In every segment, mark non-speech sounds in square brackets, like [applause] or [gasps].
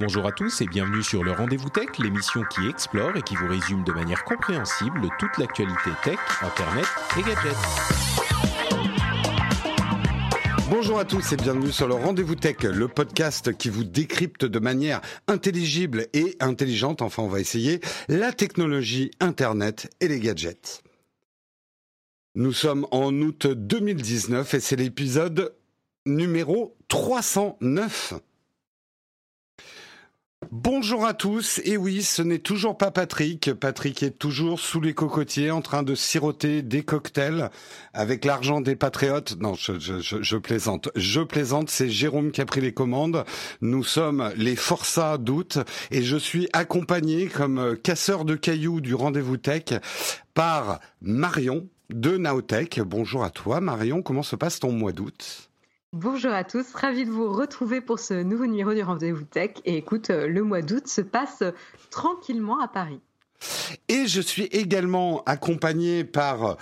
Bonjour à tous et bienvenue sur le Rendez-vous Tech, l'émission qui explore et qui vous résume de manière compréhensible toute l'actualité tech, internet et gadgets. Bonjour à tous et bienvenue sur le Rendez-vous Tech, le podcast qui vous décrypte de manière intelligible et intelligente, enfin on va essayer, la technologie, Internet et les gadgets. Nous sommes en août 2019 et c'est l'épisode numéro 309. Bonjour à tous, et oui, ce n'est toujours pas Patrick. Patrick est toujours sous les cocotiers en train de siroter des cocktails avec l'argent des patriotes. Non, je, plaisante. Je plaisante, c'est Jérôme qui a pris les commandes. Nous sommes les forçats d'août et je suis accompagné comme casseur de cailloux du rendez-vous tech par Marion de Naotech. Bonjour à toi Marion, comment se passe ton mois d'août? Bonjour à tous, ravi de vous retrouver pour ce nouveau numéro du Rendez-vous Tech. Et écoute, euh, le mois d'août se passe tranquillement à Paris. Et je suis également accompagné par,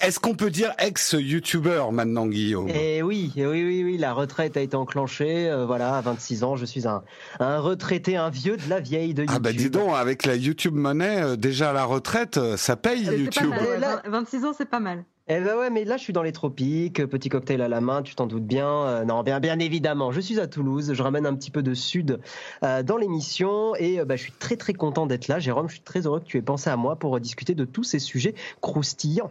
est-ce qu'on peut dire ex-youtubeur maintenant, Guillaume? Eh oui, oui, oui, oui, la retraite a été enclenchée. Euh, voilà, à 26 ans, je suis un, un retraité, un vieux de la vieille de YouTube. Ah bah dis donc, avec la YouTube monnaie, euh, déjà à la retraite, euh, ça paye Euh, YouTube. Pas mal, ouais, 26 ans, c'est pas mal. Eh ben ouais, mais là je suis dans les tropiques, petit cocktail à la main, tu t'en doutes bien. Euh, non, bien, bien évidemment, je suis à Toulouse, je ramène un petit peu de sud euh, dans l'émission et euh, bah, je suis très très content d'être là. Jérôme, je suis très heureux que tu aies pensé à moi pour discuter de tous ces sujets croustillants.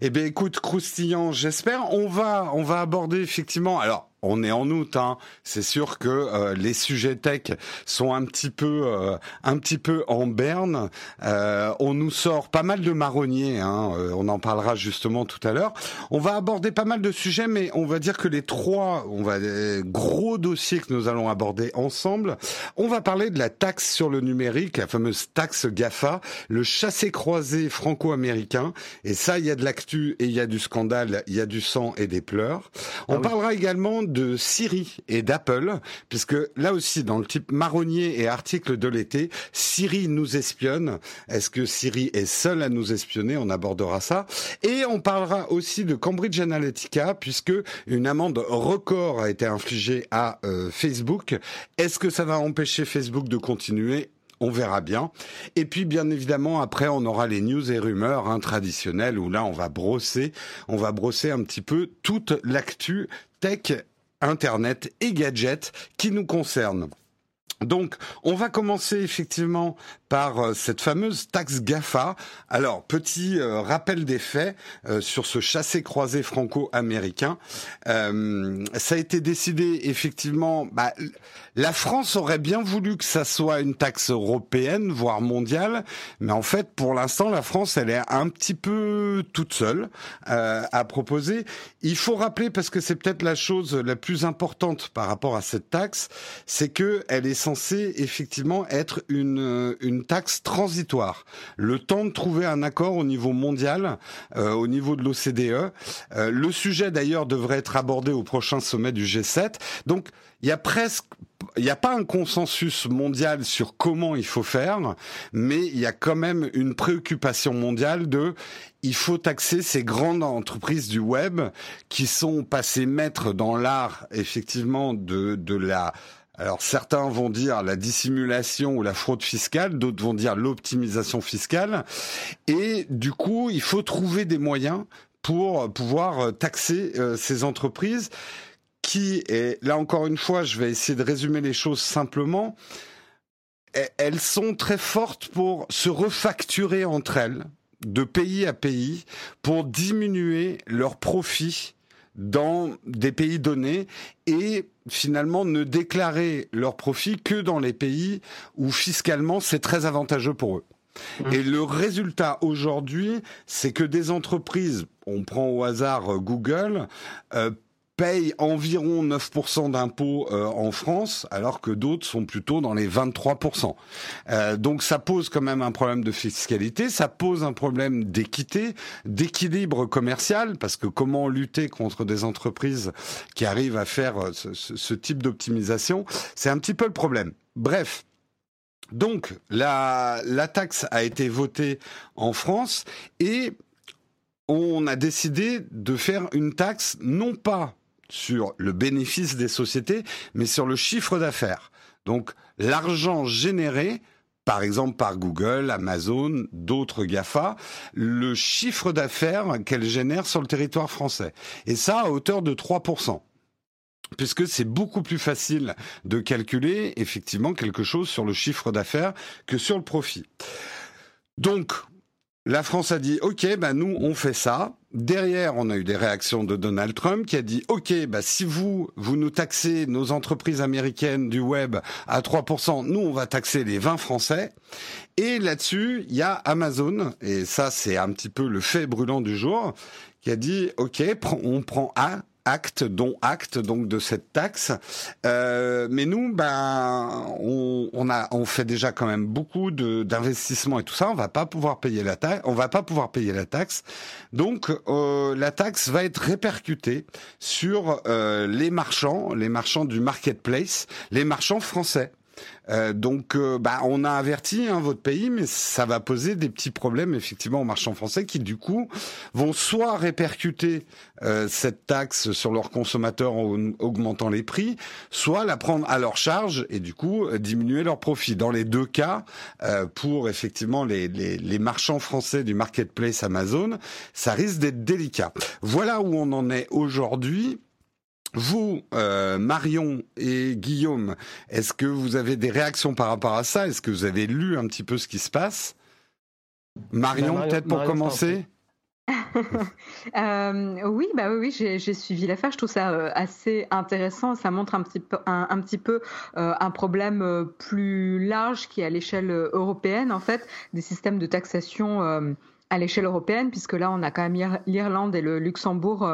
Eh bien, écoute, croustillant, j'espère. On va, on va aborder effectivement. Alors, on est en août, hein. C'est sûr que euh, les sujets tech sont un petit peu, euh, un petit peu en berne. Euh, on nous sort pas mal de marronniers. Hein. Euh, on en parlera justement tout à l'heure. On va aborder pas mal de sujets, mais on va dire que les trois, on va euh, gros dossiers que nous allons aborder ensemble. On va parler de la taxe sur le numérique, la fameuse taxe Gafa, le chassé-croisé franco-américain. Et ça, il y a de l'actu et il y a du scandale, il y a du sang et des pleurs. On Ah oui. parlera également de Siri et d'Apple, puisque là aussi, dans le type marronnier et article de l'été, Siri nous espionne. Est-ce que Siri est seule à nous espionner? On abordera ça. Et on parlera aussi de Cambridge Analytica, puisque une amende record a été infligée à euh, Facebook. Est-ce que ça va empêcher Facebook de continuer? On verra bien. Et puis, bien évidemment, après, on aura les news et rumeurs hein, traditionnelles où là, on va brosser, on va brosser un petit peu toute l'actu tech, internet et gadgets qui nous concernent. Donc, on va commencer effectivement par euh, cette fameuse taxe GAFA. Alors, petit euh, rappel des faits euh, sur ce chassé-croisé franco-américain. Euh, ça a été décidé effectivement. Bah, la France aurait bien voulu que ça soit une taxe européenne, voire mondiale, mais en fait, pour l'instant, la France, elle est un petit peu toute seule euh, à proposer. Il faut rappeler, parce que c'est peut-être la chose la plus importante par rapport à cette taxe, c'est que elle est effectivement être une, euh, une taxe transitoire. Le temps de trouver un accord au niveau mondial, euh, au niveau de l'OCDE. Euh, le sujet d'ailleurs devrait être abordé au prochain sommet du G7. Donc, il y a presque il n'y a pas un consensus mondial sur comment il faut faire, mais il y a quand même une préoccupation mondiale de il faut taxer ces grandes entreprises du web qui sont passées maîtres dans l'art effectivement de de la alors certains vont dire la dissimulation ou la fraude fiscale, d'autres vont dire l'optimisation fiscale. Et du coup, il faut trouver des moyens pour pouvoir taxer euh, ces entreprises qui, et là encore une fois, je vais essayer de résumer les choses simplement, e- elles sont très fortes pour se refacturer entre elles, de pays à pays, pour diminuer leurs profits dans des pays donnés et finalement ne déclarer leurs profits que dans les pays où fiscalement c'est très avantageux pour eux. Et le résultat aujourd'hui, c'est que des entreprises, on prend au hasard euh, Google, euh, payent environ 9% d'impôts euh, en France, alors que d'autres sont plutôt dans les 23%. Euh, donc ça pose quand même un problème de fiscalité, ça pose un problème d'équité, d'équilibre commercial, parce que comment lutter contre des entreprises qui arrivent à faire euh, ce, type d'optimisation, c'est un petit peu le problème. Bref. Donc, la taxe a été votée en France et on a décidé de faire une taxe non pas sur le bénéfice des sociétés, mais sur le chiffre d'affaires. Donc l'argent généré, par exemple par Google, Amazon, d'autres GAFA, le chiffre d'affaires qu'elles génèrent sur le territoire français. Et ça à hauteur de 3% puisque c'est beaucoup plus facile de calculer effectivement quelque chose sur le chiffre d'affaires que sur le profit. Donc, la France a dit OK, bah nous on fait ça. Derrière, on a eu des réactions de Donald Trump qui a dit OK, bah si vous vous nous taxez nos entreprises américaines du web à 3%, nous on va taxer les 20 français. Et là-dessus, il y a Amazon et ça c'est un petit peu le fait brûlant du jour qui a dit OK, on prend A, acte, dont acte donc de cette taxe. Euh, mais nous, ben, on, on, a, on fait déjà quand même beaucoup d'investissements et tout ça. On va pas pouvoir payer la taxe. On va pas pouvoir payer la taxe. Donc, euh, la taxe va être répercutée sur euh, les marchands, les marchands du marketplace, les marchands français. Euh, donc, euh, bah, on a averti hein, votre pays, mais ça va poser des petits problèmes effectivement aux marchands français qui, du coup, vont soit répercuter euh, cette taxe sur leurs consommateurs en augmentant les prix, soit la prendre à leur charge et du coup diminuer leurs profits. Dans les deux cas, pour effectivement les, les, les marchands français du marketplace Amazon, ça risque d'être délicat. Voilà où on en est aujourd'hui. Vous, euh, Marion et Guillaume, est-ce que vous avez des réactions par rapport à ça? Est-ce que vous avez lu un petit peu ce qui se passe? Marion, bah, peut-être pour commencer? [laughs] [laughs] euh, oui, bah oui, j'ai suivi l'affaire. Je trouve ça euh, assez intéressant. Ça montre un petit peu un, petit peu euh, un problème euh, plus large qui est à l'échelle européenne, en fait, des systèmes de taxation à l'échelle européenne, puisque là, on a quand même l'Irlande et le Luxembourg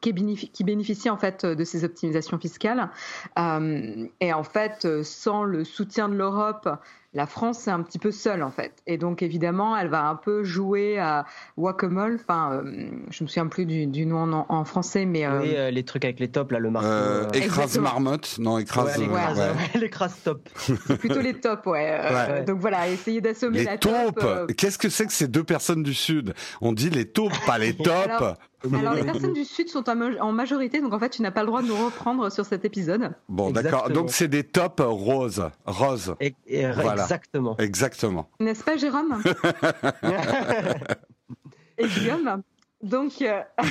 qui, bénéficie, qui bénéficie en fait de ces optimisations fiscales. Euh, et en fait, euh, sans le soutien de l'Europe, la France est un petit peu seule en fait. Et donc évidemment, elle va un peu jouer à whack-a-mole. Enfin, euh, je me souviens plus du, nom en, français, mais oui, les trucs avec les tops là, le marteau. écrase marmotte, non écrase. Ouais, [laughs] l'écrase top. [laughs] Plutôt les tops, ouais. donc voilà, essayer d'assommer la taupes. Qu'est-ce que c'est que ces deux personnes du sud? On dit les taupes, pas les [laughs] tops. Alors, les personnes du Sud sont en majorité, donc en fait, tu n'as pas le droit de nous reprendre sur cet épisode. Bon, d'accord. Donc, c'est des tops roses. Roses. Exactement. Exactement. N'est-ce pas, Jérôme? [laughs] Et Guillaume? Donc, euh, [laughs]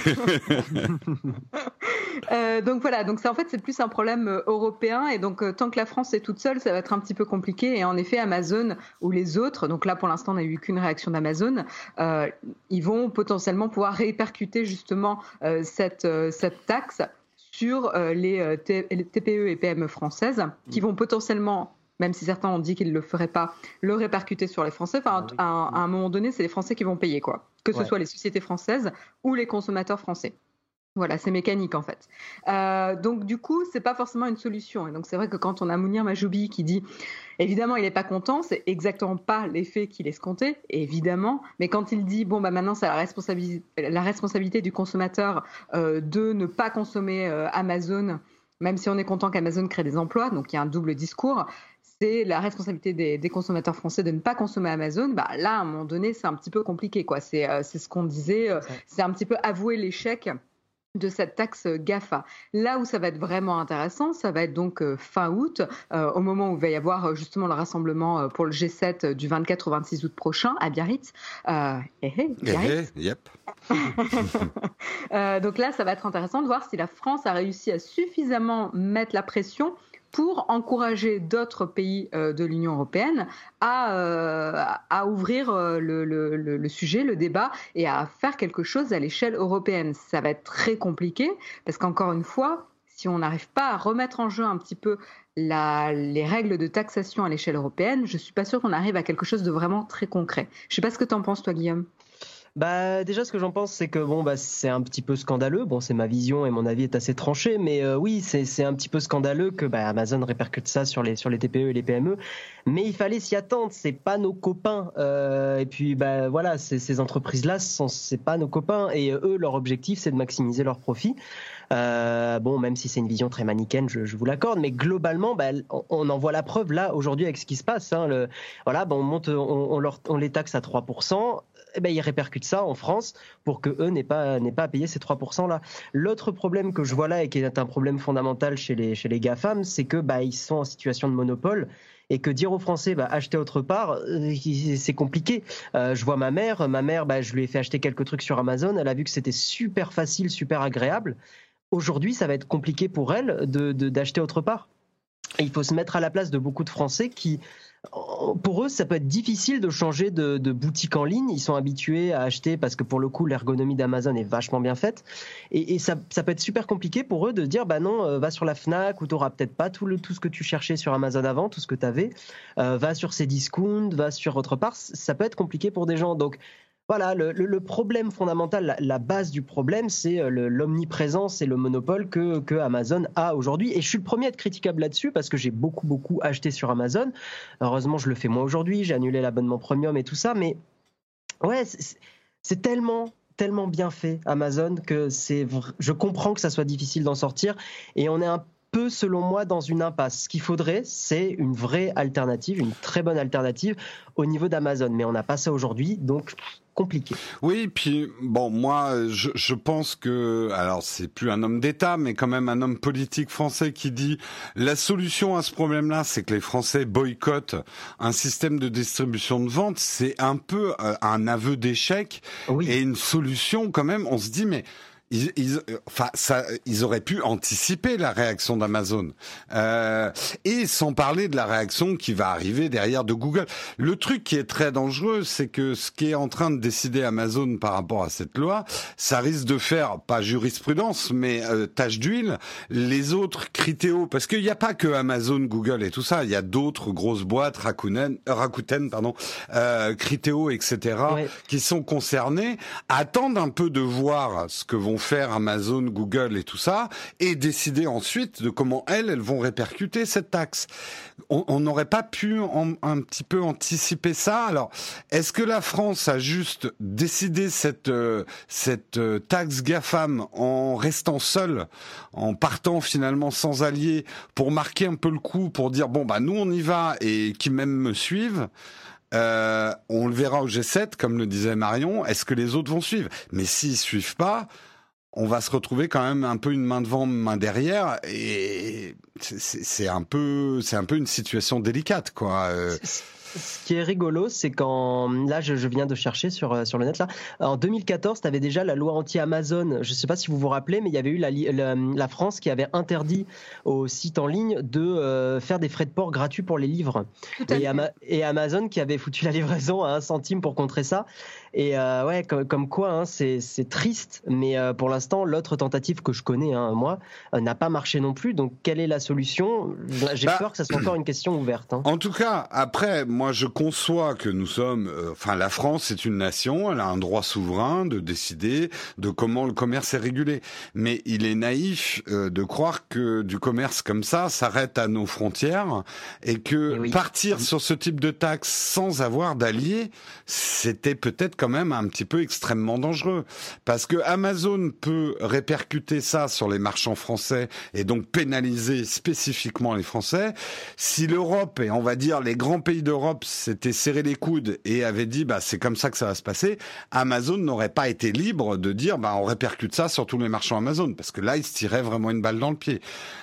euh, donc voilà, donc c'est en fait c'est plus un problème euh, européen et donc tant que la France est toute seule, ça va être un petit peu compliqué. Et en effet, Amazon ou les autres, donc là pour l'instant on n'a eu qu'une réaction d'Amazon, ils vont potentiellement pouvoir répercuter justement cette cette taxe sur les, TPE et PME françaises qui vont potentiellement même si certains ont dit qu'ils ne le feraient pas, le répercuter sur les Français. Enfin, à, un moment donné, c'est les Français qui vont payer, quoi. Que ce soit les sociétés françaises ou les consommateurs français. Voilà, c'est mécanique en fait. Euh, donc du coup, c'est pas forcément une solution. Et donc c'est vrai que quand on a Mounir Majoubi qui dit, évidemment, il n'est pas content, c'est exactement pas l'effet qu'il escomptait, évidemment. Mais quand il dit, bon bah maintenant c'est la responsabilité, la responsabilité du consommateur euh, de ne pas consommer euh, Amazon, même si on est content qu'Amazon crée des emplois, donc il y a un double discours c'est la responsabilité des, consommateurs français de ne pas consommer Amazon, bah là, à un moment donné, c'est un petit peu compliqué. quoi. C'est euh, ce qu'on disait, euh, c'est un petit peu avouer l'échec de cette taxe GAFA. Là où ça va être vraiment intéressant, ça va être donc euh, fin août, au moment où il va y avoir justement le rassemblement pour le G7 du 24 au 26 août prochain à Biarritz. Euh, eh, eh, Biarritz. Eh, yep. [laughs] donc là, ça va être intéressant de voir si la France a réussi à suffisamment mettre la pression pour encourager d'autres pays euh, de l'Union européenne à, euh, ouvrir euh, le, sujet, le débat et à faire quelque chose à l'échelle européenne. Ça va être très compliqué parce qu'encore une fois, si on n'arrive pas à remettre en jeu un petit peu les règles de taxation à l'échelle européenne, je suis pas sûre qu'on arrive à quelque chose de vraiment très concret. Je sais pas ce que tu en penses, toi, Guillaume. Bah déjà ce que j'en pense c'est que bon bah c'est un petit peu scandaleux. Bon c'est ma vision et mon avis est assez tranché, mais euh, oui c'est un petit peu scandaleux que bah, Amazon répercute ça sur les sur les TPE et les PME. Mais il fallait s'y attendre. C'est pas nos copains. Euh, et puis bah voilà ces, entreprises là c'est pas nos copains et eux leur objectif c'est de maximiser leurs profits. Euh, bon, même si c'est une vision très manichéenne, je, je vous l'accorde, mais globalement, bah, on, en voit la preuve là aujourd'hui avec ce qui se passe. Hein, le, voilà, bah, on monte, on, on, leur, on les taxe à 3% eh ben, ils répercutent ça en France pour que eux n'aient pas, n'aient pas à payer ces 3%-là. L'autre problème que je vois là et qui est un problème fondamental chez les, chez les GAFAM, c'est que bah, ils sont en situation de monopole et que dire aux Français bah, acheter autre part, euh, c'est compliqué. Euh, je vois ma mère, ma mère, bah, je lui ai fait acheter quelques trucs sur Amazon, elle a vu que c'était super facile, super agréable. Aujourd'hui, ça va être compliqué pour elle de, d'acheter autre part. il faut se mettre à la place de beaucoup de Français qui pour eux, ça peut être difficile de changer de, boutique en ligne. Ils sont habitués à acheter parce que pour le coup, l'ergonomie d'Amazon est vachement bien faite. Et, ça, peut être super compliqué pour eux de dire, bah non, euh, va sur la Fnac où tu n'auras peut-être pas tout, le, tout ce que tu cherchais sur Amazon avant, tout ce que tu avais. Euh, va sur ces discounts, va sur autre part. Ça peut être compliqué pour des gens. Donc, voilà, le, problème fondamental, la, base du problème, c'est euh, l'omniprésence et le monopole que, Amazon a aujourd'hui. Et je suis le premier à être critiquable là-dessus parce que j'ai beaucoup, beaucoup acheté sur Amazon. Heureusement, je le fais moi aujourd'hui. J'ai annulé l'abonnement premium et tout ça. Mais ouais, c'est tellement, tellement bien fait Amazon que je comprends que ça soit difficile d'en sortir. Et on est un peu, selon moi, dans une impasse. Ce qu'il faudrait, c'est une vraie alternative, une très bonne alternative au niveau d'Amazon. Mais on n'a pas ça aujourd'hui, donc compliqué. Oui, puis bon, moi, je, je pense que, alors c'est plus un homme d'État, mais quand même un homme politique français qui dit la solution à ce problème-là, c'est que les Français boycottent un système de distribution de vente. C'est un peu euh, un aveu d'échec et une solution quand même. On se dit mais ils, ils, enfin, ça, ils auraient pu anticiper la réaction d'Amazon. Euh, et sans parler de la réaction qui va arriver derrière de Google. Le truc qui est très dangereux, c'est que ce qui est en train de décider Amazon par rapport à cette loi, ça risque de faire, pas jurisprudence, mais euh, tâche d'huile, les autres Criteo, parce qu'il n'y a pas que Amazon, Google et tout ça, il y a d'autres grosses boîtes, Rakuten, euh, Rakuten pardon, euh, Criteo, etc., qui sont concernées, attendent un peu de voir ce que vont faire Amazon, Google et tout ça, et décider ensuite de comment elles, elles vont répercuter cette taxe. On n'aurait pas pu un petit peu anticiper ça. Alors, est-ce que la France a juste décidé cette euh, cette euh, taxe Gafam en restant seule, en partant finalement sans alliés, pour marquer un peu le coup, pour dire bon bah nous on y va et qui même me suivent. Euh, on le verra au G7, comme le disait Marion. Est-ce que les autres vont suivre? Mais s'ils suivent pas, on va se retrouver quand même un peu une main devant, main derrière, et c'est un peu, c'est un peu une situation délicate, quoi. Euh, ce qui est rigolo, c'est quand là, je, viens de chercher sur euh, sur le net là. En 2014, tu avais déjà la loi anti-Amazon. Je ne sais pas si vous vous rappelez, mais il y avait eu la, la, France qui avait interdit aux sites en ligne de euh, faire des frais de port gratuits pour les livres. Et, et, Amazon qui avait foutu la livraison à un centime pour contrer ça. Et euh, ouais, comme, quoi, hein, c'est triste, mais euh, pour l'instant, l'autre tentative que je connais, hein, moi, euh, n'a pas marché non plus. Donc, quelle est la solution? J'ai bah, peur que ça soit encore une question ouverte. Hein. En tout cas, après, moi, je conçois que nous sommes, enfin, la France est une nation, elle a un droit souverain de décider de comment le commerce est régulé. Mais il est naïf de croire que du commerce comme ça s'arrête à nos frontières et que eh partir sur ce type de taxe sans avoir d'alliés, c'était peut-être quand même un petit peu extrêmement dangereux. Parce que Amazon peut répercuter ça sur les marchands français et donc pénaliser spécifiquement les Français. Si l'Europe et on va dire les grands pays d'Europe s'étaient serré les coudes et avaient dit bah c'est comme ça que ça va se passer, Amazon n'aurait pas été libre de dire bah on répercute ça sur tous les marchands Amazon parce que là il se tirait vraiment une balle dans le pied.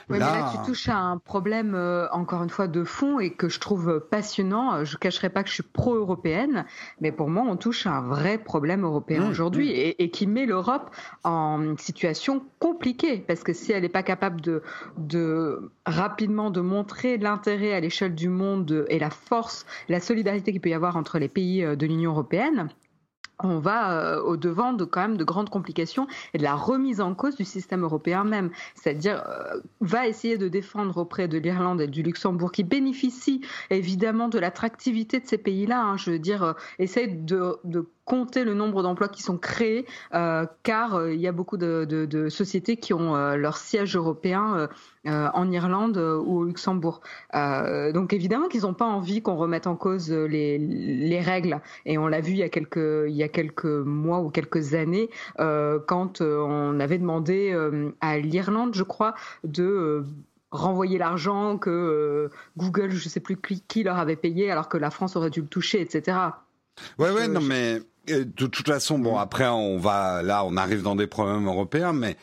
Oui, là... mais là tu touches à un problème euh, encore une fois de fond et que je trouve passionnant. Je cacherai pas que je suis pro-européenne, mais pour moi on touche à un vrai problème européen mmh, aujourd'hui mmh. et, qui met l'Europe en situation compliquée parce que si elle n'est pas capable de, de rapidement de montrer l'intérêt à l'échelle du monde et la force, la solidarité qu'il peut y avoir entre les pays euh, de l'Union européenne, on va euh, au devant de quand même de grandes complications et de la remise en cause du système européen même. C'est-à-dire euh, va essayer de défendre auprès de l'Irlande et du Luxembourg qui bénéficient évidemment de l'attractivité de ces pays-là. Hein. je veux dire, euh, essaye de, de compter le nombre d'emplois qui sont créés, euh, car euh, il y a beaucoup de, de, de sociétés qui ont euh, leur siège européen en Irlande ou au Luxembourg. donc évidemment qu'ils n'ont pas envie qu'on remette en cause les, les, règles, et on l'a vu il y a quelques il y a quelques mois ou quelques années quand on avait demandé à l'Irlande, je crois, de renvoyer l'argent que Google, je ne sais plus qui, qui, leur avait payé, alors que la France aurait dû le toucher, etc. Ouais, ouais, non, mais de toute façon, bon, après, on va, là, on arrive dans des problèmes européens, mais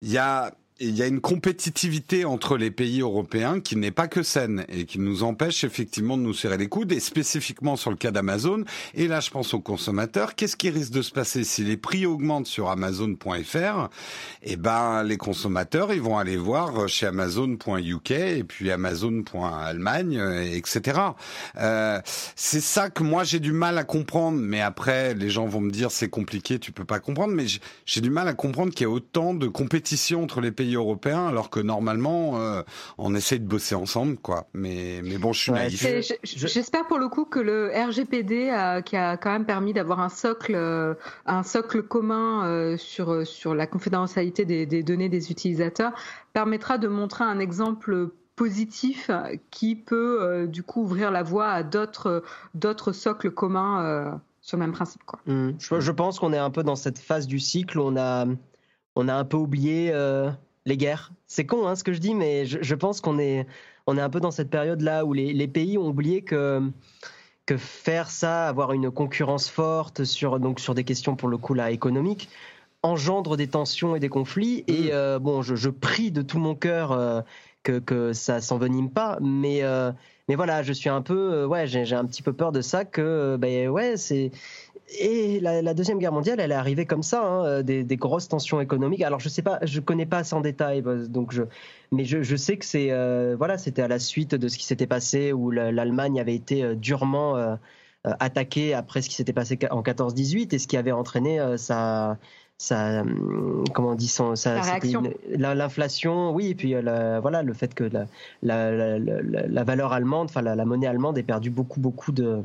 il y a, il y a une compétitivité entre les pays européens qui n'est pas que saine et qui nous empêche effectivement de nous serrer les coudes et spécifiquement sur le cas d'Amazon. Et là, je pense aux consommateurs. Qu'est-ce qui risque de se passer si les prix augmentent sur Amazon.fr Eh ben, les consommateurs, ils vont aller voir chez Amazon.uk et puis Amazon.allemagne, etc. Euh, c'est ça que moi j'ai du mal à comprendre. Mais après, les gens vont me dire c'est compliqué, tu peux pas comprendre. Mais j'ai du mal à comprendre qu'il y a autant de compétition entre les pays européens, alors que normalement, euh, on essaie de bosser ensemble, quoi. Mais, mais bon, je suis naïf. J'espère pour le coup que le RGPD, qui a quand même permis d'avoir un socle, euh, un socle commun euh, sur, sur la confidentialité des, des données des utilisateurs, permettra de montrer un exemple positif qui peut du coup ouvrir la voie à d'autres d'autres socles communs sur le même principe. Quoi. Mmh. Je, je, pense qu'on est un peu dans cette phase du cycle où on a, on a un peu oublié les guerres. C'est con hein, ce que je dis, mais je, pense qu'on est, on est un peu dans cette période-là où les, pays ont oublié que, que faire ça, avoir une concurrence forte sur, donc sur des questions pour le coup là économiques, engendre des tensions et des conflits. Et mm. euh, bon, je, prie de tout mon cœur euh, que, que ça s'envenime pas, mais euh, mais voilà, je suis un peu, ouais, j'ai un petit peu peur de ça que, ben ouais, c'est et la, deuxième guerre mondiale, elle est arrivée comme ça, hein, euh, des, grosses tensions économiques. Alors je sais pas, je connais pas assez en détail, bah, donc je, mais je, sais que c'est euh, voilà, c'était à la suite de ce qui s'était passé où l'Allemagne avait été euh, durement attaquée après ce qui s'était passé en 14-18 et ce qui avait entraîné sa ça comment on dit son l'inflation oui et puis voilà le fait que la, la, la valeur allemande enfin la, monnaie allemande ait perdu beaucoup beaucoup de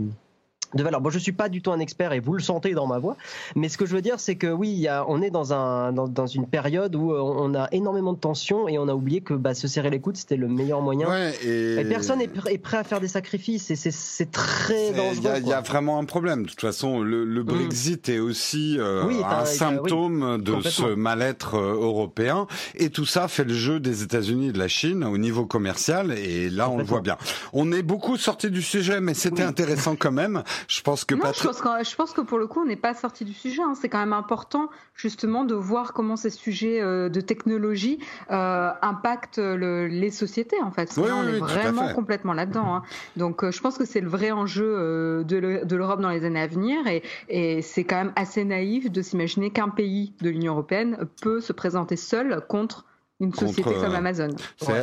de valeur. Bon, je suis pas du tout un expert et vous le sentez dans ma voix, mais ce que je veux dire, c'est que oui, y a, on est dans, un, dans, une période où euh, on a énormément de tensions et on a oublié que bah, se serrer les coudes, c'était le meilleur moyen. et... personne est, prêt à faire des sacrifices et c'est très dangereux. Il y, a vraiment un problème. De toute façon, le, mm. Brexit est aussi euh, un, symptôme de ce mal-être euh, européen et tout ça fait le jeu des États-Unis et de la Chine au niveau commercial et là, on le voit bien. On est beaucoup sorti du sujet, mais c'était intéressant quand même. Je pense que non, je, pense que, je pense que pour le coup, on n'est pas sorti du sujet. Hein. C'est quand même important justement de voir comment ces sujets euh, de technologie euh, impactent les sociétés. En fait, oui, on est vraiment complètement là-dedans. Hein. Donc, euh, je pense que c'est le vrai enjeu de l'Europe dans les années à venir, et, et c'est quand même assez naïf de s'imaginer qu'un pays de l'Union européenne peut se présenter seul contre une société comme euh, Amazon.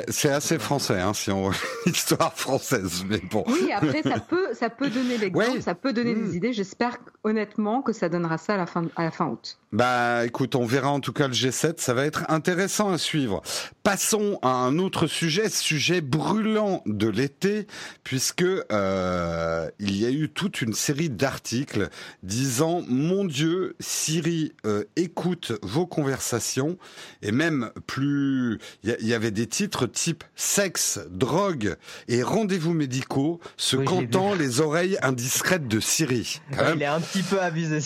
C'est assez français, hein, si on [laughs] histoire française, mais bon. Oui, après ça [laughs] peut ça peut donner l'exemple, ça peut donner des hmm. idées. J'espère honnêtement que ça donnera ça à la fin à la fin août. Bah, écoute, on verra en tout cas le G7, ça va être intéressant à suivre. Passons à un autre sujet, sujet brûlant de l'été, puisque euh, il y a eu toute une série d'articles disant mon Dieu, Siri euh, écoute vos conversations, et même plus il y, avait des titres type sexe, drogue et rendez-vous médicaux se comptant les oreilles indiscrètes de Siri. il est un petit peu abusé.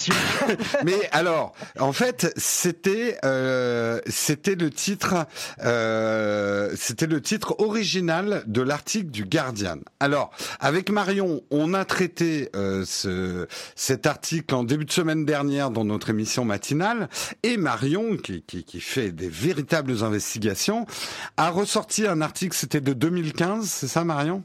[laughs] Mais alors, en fait, c'était euh, c'était le titre euh, c'était le titre original de l'article du Guardian. Alors, avec Marion, on a traité euh, ce, cet article en début de semaine dernière dans notre émission matinale, et Marion, qui, qui, qui fait des véritables investissements a ressorti un article, c'était de 2015, c'est ça Marion?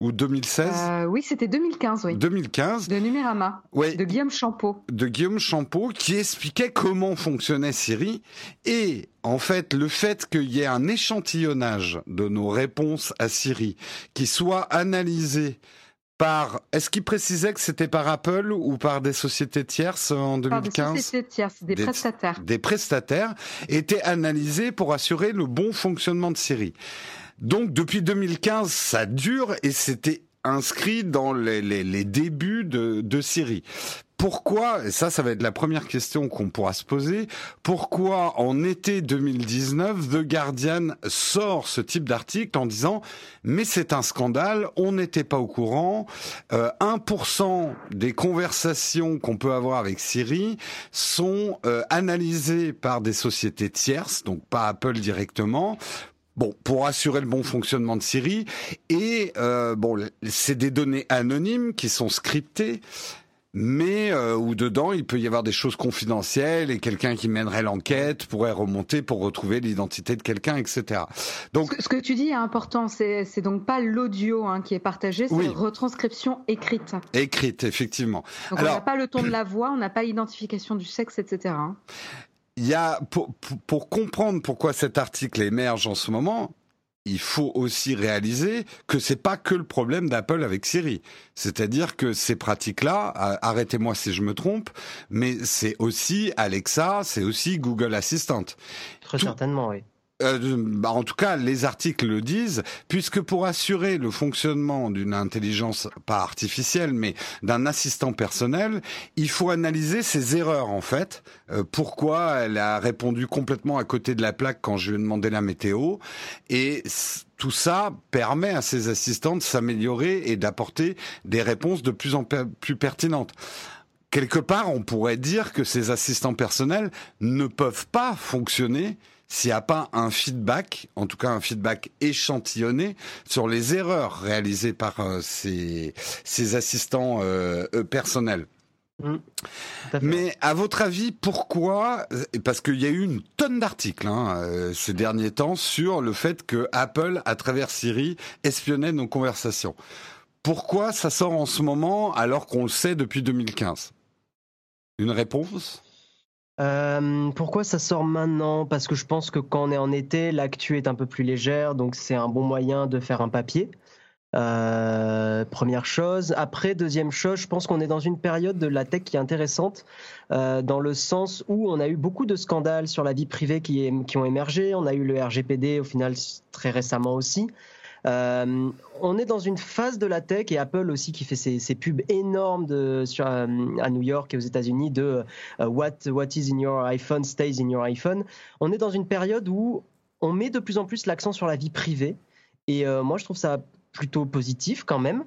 Ou 2016 euh, Oui, c'était 2015, oui. 2015. De Numérama. De Guillaume Champeau. De Guillaume Champeau, qui expliquait comment fonctionnait Siri. Et en fait, le fait qu'il y ait un échantillonnage de nos réponses à Siri qui soit analysé par. Est-ce qu'il précisait que c'était par Apple ou par des sociétés tierces en 2015 Par des sociétés tierces, des, prestataires. Des prestataires étaient analysés pour assurer le bon fonctionnement de Siri. Donc depuis 2015, ça dure et c'était inscrit dans les, les, les débuts de, de Siri pourquoi, et ça, ça va être la première question qu'on pourra se poser, pourquoi en été 2019, The Guardian sort ce type d'article en disant mais c'est un scandale, on n'était pas au courant, euh, 1% des conversations qu'on peut avoir avec Siri sont euh, analysées par des sociétés tierces, donc pas Apple directement, Bon, pour assurer le bon fonctionnement de Siri, et euh, bon, c'est des données anonymes qui sont scriptées, mais euh, où dedans il peut y avoir des choses confidentielles et quelqu'un qui mènerait l'enquête pourrait remonter pour retrouver l'identité de quelqu'un, etc. Donc ce que, tu dis est important, c'est donc pas l'audio hein, qui est partagé, c'est la retranscription écrite. Écrite, effectivement. Donc Alors, on n'a pas le ton de la [clears throat] voix, on n'a pas l'identification du sexe, etc. Il y a pour, pour comprendre pourquoi cet article émerge en ce moment, il faut aussi réaliser que c'est pas que le problème d'Apple avec Siri. C'est-à-dire que ces pratiques-là, arrêtez-moi si je me trompe, mais c'est aussi Alexa, c'est aussi Google Assistant. Très certainement, oui. Euh, bah, en tout cas, les articles le disent, puisque pour assurer le fonctionnement d'une intelligence pas artificielle, mais d'un assistant personnel, il faut analyser ses erreurs en fait. Euh, pourquoi elle a répondu complètement à côté de la plaque quand je lui ai demandé la météo, et tout ça permet à ces assistants de s'améliorer et d'apporter des réponses de plus en plus pertinentes quelque part, on pourrait dire que ces assistants personnels ne peuvent pas fonctionner s'il n'y a pas un feedback, en tout cas un feedback échantillonné sur les erreurs réalisées par euh, ces, assistants euh, personnels. Mmh. Mais à votre avis, pourquoi Parce qu'il y a eu une tonne d'articles hein, euh, ces derniers temps sur le fait que Apple, à travers Siri, espionnait nos conversations. Pourquoi ça sort en ce moment alors qu'on le sait depuis 2015 Une réponse? Euh, pourquoi ça sort maintenant? Parce que je pense que quand on est en été, l'actu est un peu plus légère, donc c'est un bon moyen de faire un papier. Euh, première chose. Après, deuxième chose, je pense qu'on est dans une période de la tech qui est intéressante, euh, dans le sens où on a eu beaucoup de scandales sur la vie privée qui, qui ont émergé. On a eu le RGPD au final très récemment aussi. Euh, on est dans une phase de la tech et Apple aussi qui fait ses, pubs énormes euh, à New York et aux États-Unis de euh, what, what is in your iPhone stays in your iPhone. On est dans une période où on met de plus en plus l'accent sur la vie privée et moi je trouve ça plutôt positif quand même.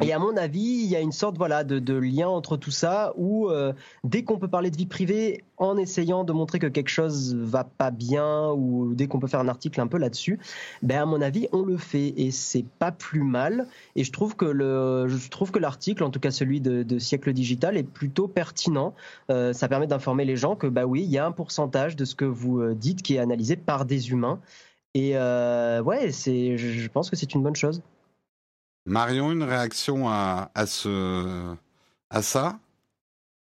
Et à mon avis, il y a une sorte voilà de, lien entre tout ça où euh, dès qu'on peut parler de vie privée en essayant de montrer que quelque chose va pas bien ou dès qu'on peut faire un article un peu là-dessus, ben à mon avis, on le fait et c'est pas plus mal. Et je trouve que le, je trouve que l'article, en tout cas celui de, siècle digital, est plutôt pertinent. Euh, ça permet d'informer les gens que bah oui, il y a un pourcentage de ce que vous euh, dites qui est analysé par des humains. Et ouais, c'est, je pense que c'est une bonne chose. Marion, une réaction à, ce, à ça?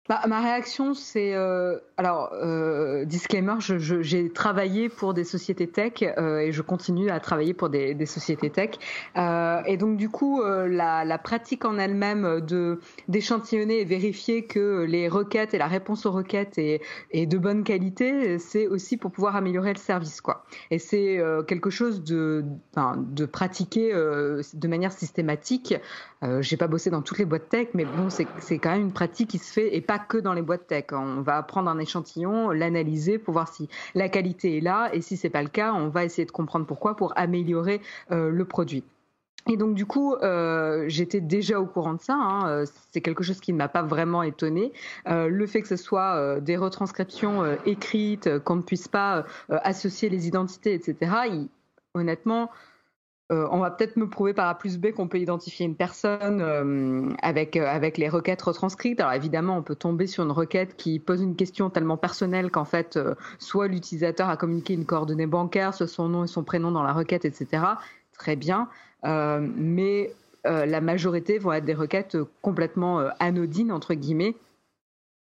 Bah, ma réaction, c'est euh, alors euh, disclaimer, j'ai travaillé pour des sociétés tech euh, et je continue à travailler pour des, des sociétés tech. Euh, et donc du coup, euh, la, la, pratique en elle-même de d'échantillonner et vérifier que les requêtes et la réponse aux requêtes est, est de bonne qualité, c'est aussi pour pouvoir améliorer le service, quoi. Et c'est quelque chose de de pratiquer de manière systématique. J'ai pas bossé dans toutes les boîtes tech, mais bon, c'est quand même une pratique qui se fait et pas que dans les boîtes tech. On va prendre un échantillon, l'analyser pour voir si la qualité est là et si c'est pas le cas, on va essayer de comprendre pourquoi pour améliorer euh, le produit. Et donc du coup, euh, j'étais déjà au courant de ça. Hein, euh, c'est quelque chose qui ne m'a pas vraiment étonné. le fait que ce soit des retranscriptions écrites, qu'on ne puisse pas associer les identités, etc. honnêtement, euh, on va peut-être me prouver par A plus B qu'on peut identifier une personne euh, avec, euh, avec les requêtes retranscrites. Alors évidemment, on peut tomber sur une requête qui pose une question tellement personnelle qu'en fait, soit l'utilisateur a communiqué une coordonnée bancaire, soit son nom et son prénom dans la requête, etc. Très bien. mais la majorité vont être des requêtes complètement anodines, entre guillemets,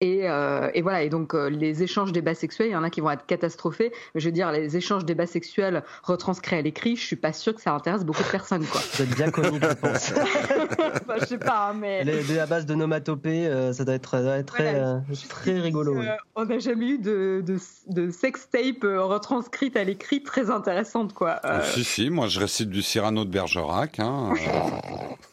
Et, euh, et, voilà, et donc euh, les échanges débats sexuels, il y en a qui vont être catastrophés. Mais je veux dire, les échanges débats sexuels retranscrits à l'écrit, je suis pas sûre que ça intéresse beaucoup de personnes. Quoi. Ça doit être bien comique, je pense. [laughs] bah, je sais pas, hein, mais. Les, à base de nomatopée, euh, ça doit être, ça doit être très, très rigolo. Oui. on n'a jamais eu de, de, de sextape retranscrite à l'écrit très intéressante, quoi. Si, si, moi je récite du Cyrano de Bergerac. Hein, [laughs]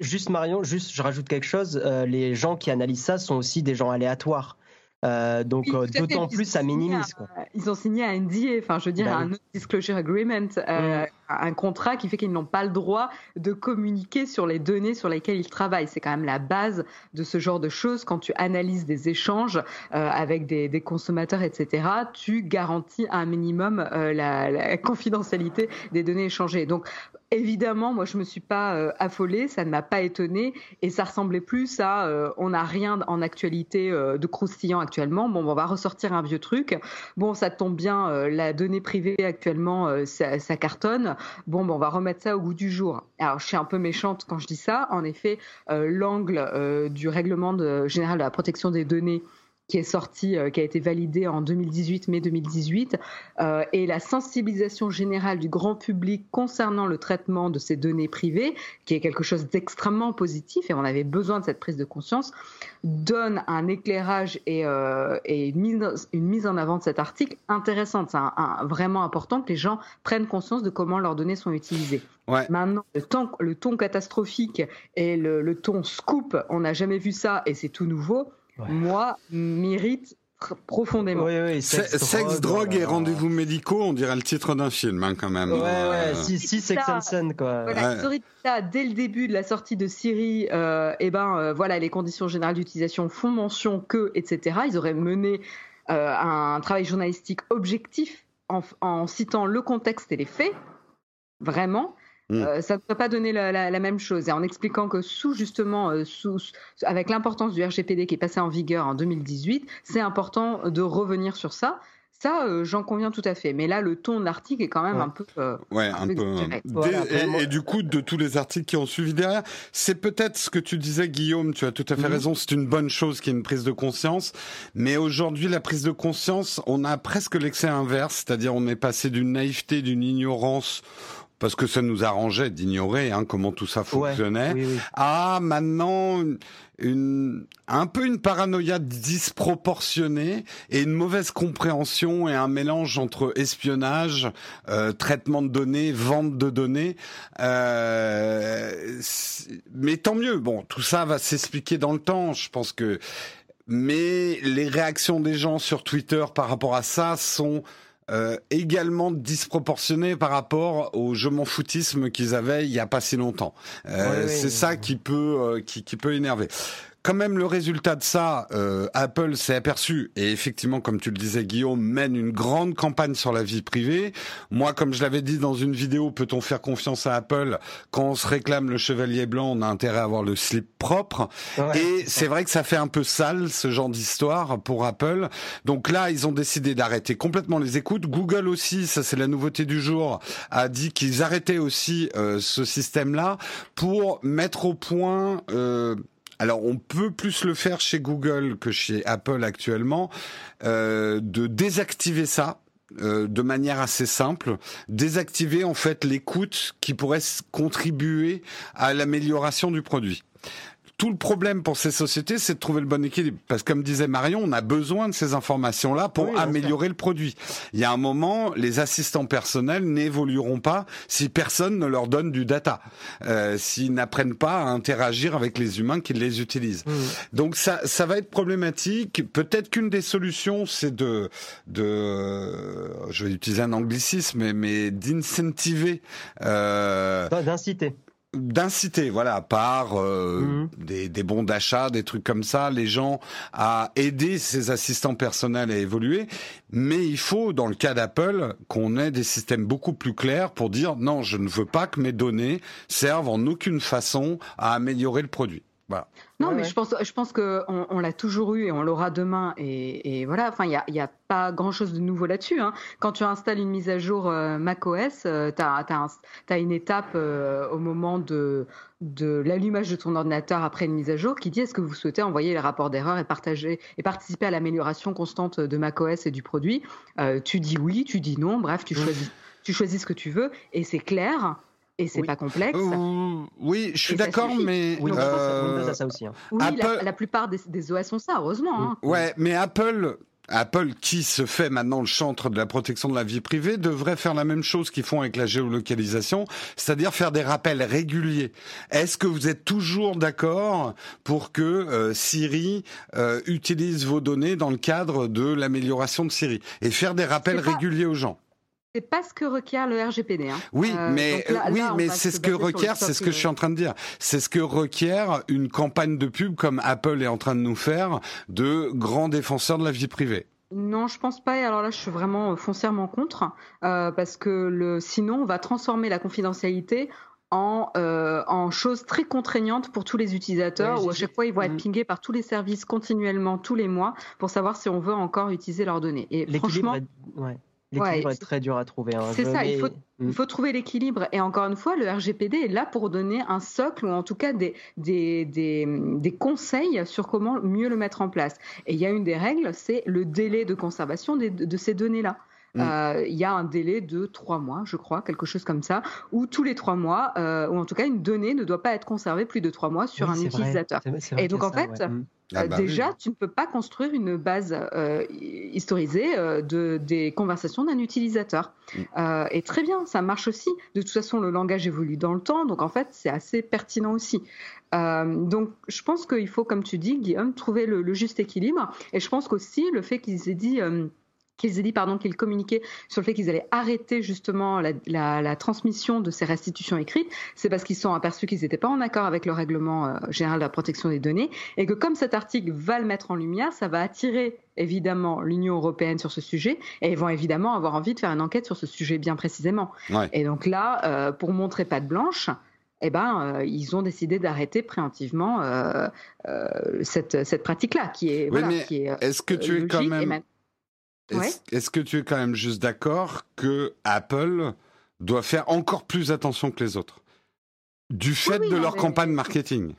juste Marion, juste je rajoute quelque chose. Euh, les gens qui analysent ça sont aussi des gens aléatoires. Euh, donc euh, d'autant plus ça minimise. Quoi. Ils ont signé un NDA, enfin je veux dire bah un disclosure agreement, euh, mm. Un contrat qui fait qu'ils n'ont pas le droit de communiquer sur les données sur lesquelles ils travaillent. C'est quand même la base de ce genre de choses. Quand tu analyses des échanges avec des, des, consommateurs, etc., tu garantis un minimum la, la, confidentialité des données échangées. Donc Évidemment, moi je me suis pas euh, affolée, ça ne m'a pas étonnée et ça ressemblait plus à euh, on n'a rien en actualité euh, de croustillant actuellement. Bon, on va ressortir un vieux truc. Bon, ça tombe bien, la donnée privée actuellement ça, ça, cartonne. Bon, bon, on va remettre ça au goût du jour. Alors je suis un peu méchante quand je dis ça. En effet, l'angle du règlement général de la protection des données qui est sorti, euh, qui a été validé en 2018, mai 2018, euh, et la sensibilisation générale du grand public concernant le traitement de ces données privées, qui est quelque chose d'extrêmement positif, et on avait besoin de cette prise de conscience, donne un éclairage et, euh, et une, mise, une, mise, en avant de cet article intéressante. C'est vraiment important que les gens prennent conscience de comment leurs données sont utilisées. Ouais. Maintenant, le ton, le ton catastrophique et le, le ton scoop, on n'a jamais vu ça et c'est tout nouveau ouais. moi, m'irrite profondément. Oui, oui, sexe, sexe, drogue, et rendez-vous médicaux, on dirait le titre d'un film hein, quand même. Ouais, ouais, si, si Sex and Sun, quoi. Voilà, ouais. ça, dès le début de la sortie de Siri, euh, eh ben, euh, voilà, les conditions générales d'utilisation font mention que, etc. Ils auraient mené euh, un travail journalistique objectif en, en citant le contexte et les faits, vraiment. Mm. Euh, ça ne peut pas donner la, la, la, même chose. Et en expliquant que sous justement, euh, sous, avec l'importance du RGPD qui est passé en vigueur en 2018, c'est important de revenir sur ça. Ça, euh, j'en conviens tout à fait. Mais là, le ton de l'article est quand même ouais. un peu. Euh, ouais, un, un peu. Voilà, et, et, du coup, de tous les articles qui ont suivi derrière, c'est peut-être ce que tu disais, Guillaume. Tu as tout à fait mmh. raison. C'est une bonne chose qu'il y ait une prise de conscience. Mais aujourd'hui, la prise de conscience, on a presque l'excès inverse, c'est-à-dire on est passé d'une naïveté, d'une ignorance parce que ça nous arrangeait d'ignorer hein, comment tout ça fonctionnait. Ouais, oui, oui. Ah, maintenant une un peu une paranoïa disproportionnée et une mauvaise compréhension et un mélange entre espionnage, euh, traitement de données, vente de données. Euh, mais tant mieux. Bon, tout ça va s'expliquer dans le temps. Je pense que. Mais les réactions des gens sur Twitter par rapport à ça sont euh, également disproportionné par rapport au je m'en foutisme qu'ils avaient il y a pas si longtemps. Euh, oui, c'est oui, ça oui. qui peut euh, qui, qui peut énerver quand même le résultat de ça, euh, Apple s'est aperçu et effectivement, comme tu le disais, Guillaume mène une grande campagne sur la vie privée. Moi, comme je l'avais dit dans une vidéo, peut-on faire confiance à Apple quand on se réclame le chevalier blanc On a intérêt à avoir le slip propre. Ouais, et c'est vrai que ça fait un peu sale ce genre d'histoire pour Apple. Donc là, ils ont décidé d'arrêter complètement les écoutes. Google aussi, ça c'est la nouveauté du jour, a dit qu'ils arrêtaient aussi euh, ce système-là pour mettre au point. Euh, alors on peut plus le faire chez Google que chez Apple actuellement, euh, de désactiver ça. Euh, de manière assez simple, désactiver en fait l'écoute qui pourrait contribuer à l'amélioration du produit tout le problème pour ces sociétés, c'est de trouver le bon équilibre. Parce que comme disait Marion, on a besoin de ces informations-là pour oui, améliorer le produit. Il y a un moment, les assistants personnels n'évolueront pas si personne ne leur donne du data, euh, s'ils n'apprennent pas à interagir avec les humains qui les utilisent. Mmh. Donc ça, ça va être problématique. Peut-être qu'une des solutions, c'est de, de, je vais utiliser un anglicisme, mais, mais d'incentiver, euh, d'inciter d'inciter, voilà, par euh, mmh. des, des, bons d'achat, des trucs comme ça, les gens à aider ces assistants personnels à évoluer. Mais il faut, dans le cas d'Apple, qu'on ait des systèmes beaucoup plus clairs pour dire non, je ne veux pas que mes données servent en aucune façon à améliorer le produit. Voilà. Non, Ouais, mais ouais. je pense, je pense qu'on on, l'a toujours eu et on l'aura demain. Et, et voilà, enfin, il n'y a, il y a pas grand-chose de nouveau là-dessus. hein. Quand tu installes une mise à jour euh, macOS, tu as, une étape euh, au moment de, de l'allumage de ton ordinateur après une mise à jour qui dit est-ce que vous souhaitez envoyer les rapports d'erreur et partager et participer à l'amélioration constante de macOS et du produit? Euh, tu dis oui, tu dis non, bref, tu choisis, tu choisis ce que tu veux et c'est clair. Et c'est Oui. pas complexe. Euh, oui, je suis d'accord, mais Windows, euh, ça aussi. hein. Oui, la, Apple- la plupart des, des OS ont ça, heureusement. hein. ouais, mais Apple. Apple, qui se fait maintenant le chantre de la protection de la vie privée, devrait faire la même chose qu'ils font avec la géolocalisation, c'est-à-dire faire des rappels réguliers. Est-ce que vous êtes toujours d'accord pour que euh, Siri euh, utilise vos données dans le cadre de l'amélioration de Siri et faire des rappels pas- réguliers aux gens? C'est pas ce que requiert le RGPD. hein. Oui, Euh, mais là- oui, là, mais c'est ce que requiert, c'est ce que je suis en train de dire. C'est ce que requiert une campagne de pub comme Apple est en train de nous faire de grands défenseurs de la vie privée. Non, je pense pas. Et alors là, je suis vraiment euh, foncièrement contre, euh, parce que le, sinon, on va transformer la confidentialité en, euh, en chose très contraignante pour tous les utilisateurs, Ouais, où à chaque fois, ils vont être Mm. pingés par tous les services continuellement, tous les mois, pour savoir si on veut encore utiliser leurs données. Et franchement, est, ouais. L'équilibre Ouais, est très dur à trouver. hein. c'est ça, il mais- faut- trouver l'équilibre. Et encore une fois, le RGPD est là pour donner un socle ou en tout cas des, des, des, des conseils sur comment mieux le mettre en place. Et il y a une des règles, c'est le délai de conservation des- de ces données-là. Mm. Euh, Il y a un délai de trois mois, je crois, quelque chose comme ça, où tous les trois mois, euh, ou en tout cas une donnée ne doit pas être conservée plus de trois mois sur Oui, un vrai. utilisateur. C'est vrai Et donc, en ça, fait, ouais. Ah Euh, bah déjà, oui. tu ne peux pas construire une base euh, historisée euh, de, des conversations d'un utilisateur. Mm. Euh, et très bien, ça marche aussi. De toute façon, le langage évolue dans le temps, donc en fait, c'est assez pertinent aussi. Euh, donc, je pense qu'il faut, comme tu dis, Guillaume, trouver le, le juste équilibre. Et je pense qu'aussi, le fait qu'ils aient dit. Qu'ils aient dit pardon qu'ils communiquaient sur le fait qu'ils allaient arrêter justement la, la- la transmission de ces restitutions écrites, c'est parce qu'ils se sont aperçus qu'ils n'étaient pas en accord avec le règlement euh, général de la protection des données et que comme cet article va le mettre en lumière, ça va attirer évidemment l'Union européenne sur ce sujet et ils vont évidemment avoir envie de faire une enquête sur ce sujet bien précisément. Ouais. Et donc là, euh, pour montrer patte blanche, eh ben, euh, ils ont décidé d'arrêter préventivement euh, cette, cette pratique-là, qui est, Oui, voilà, mais qui est Est-ce que tu es quand même Est-ce Ouais. que tu es quand même juste d'accord que Apple doit faire encore plus attention que les autres? Du fait oui, de non, leur mais- campagne marketing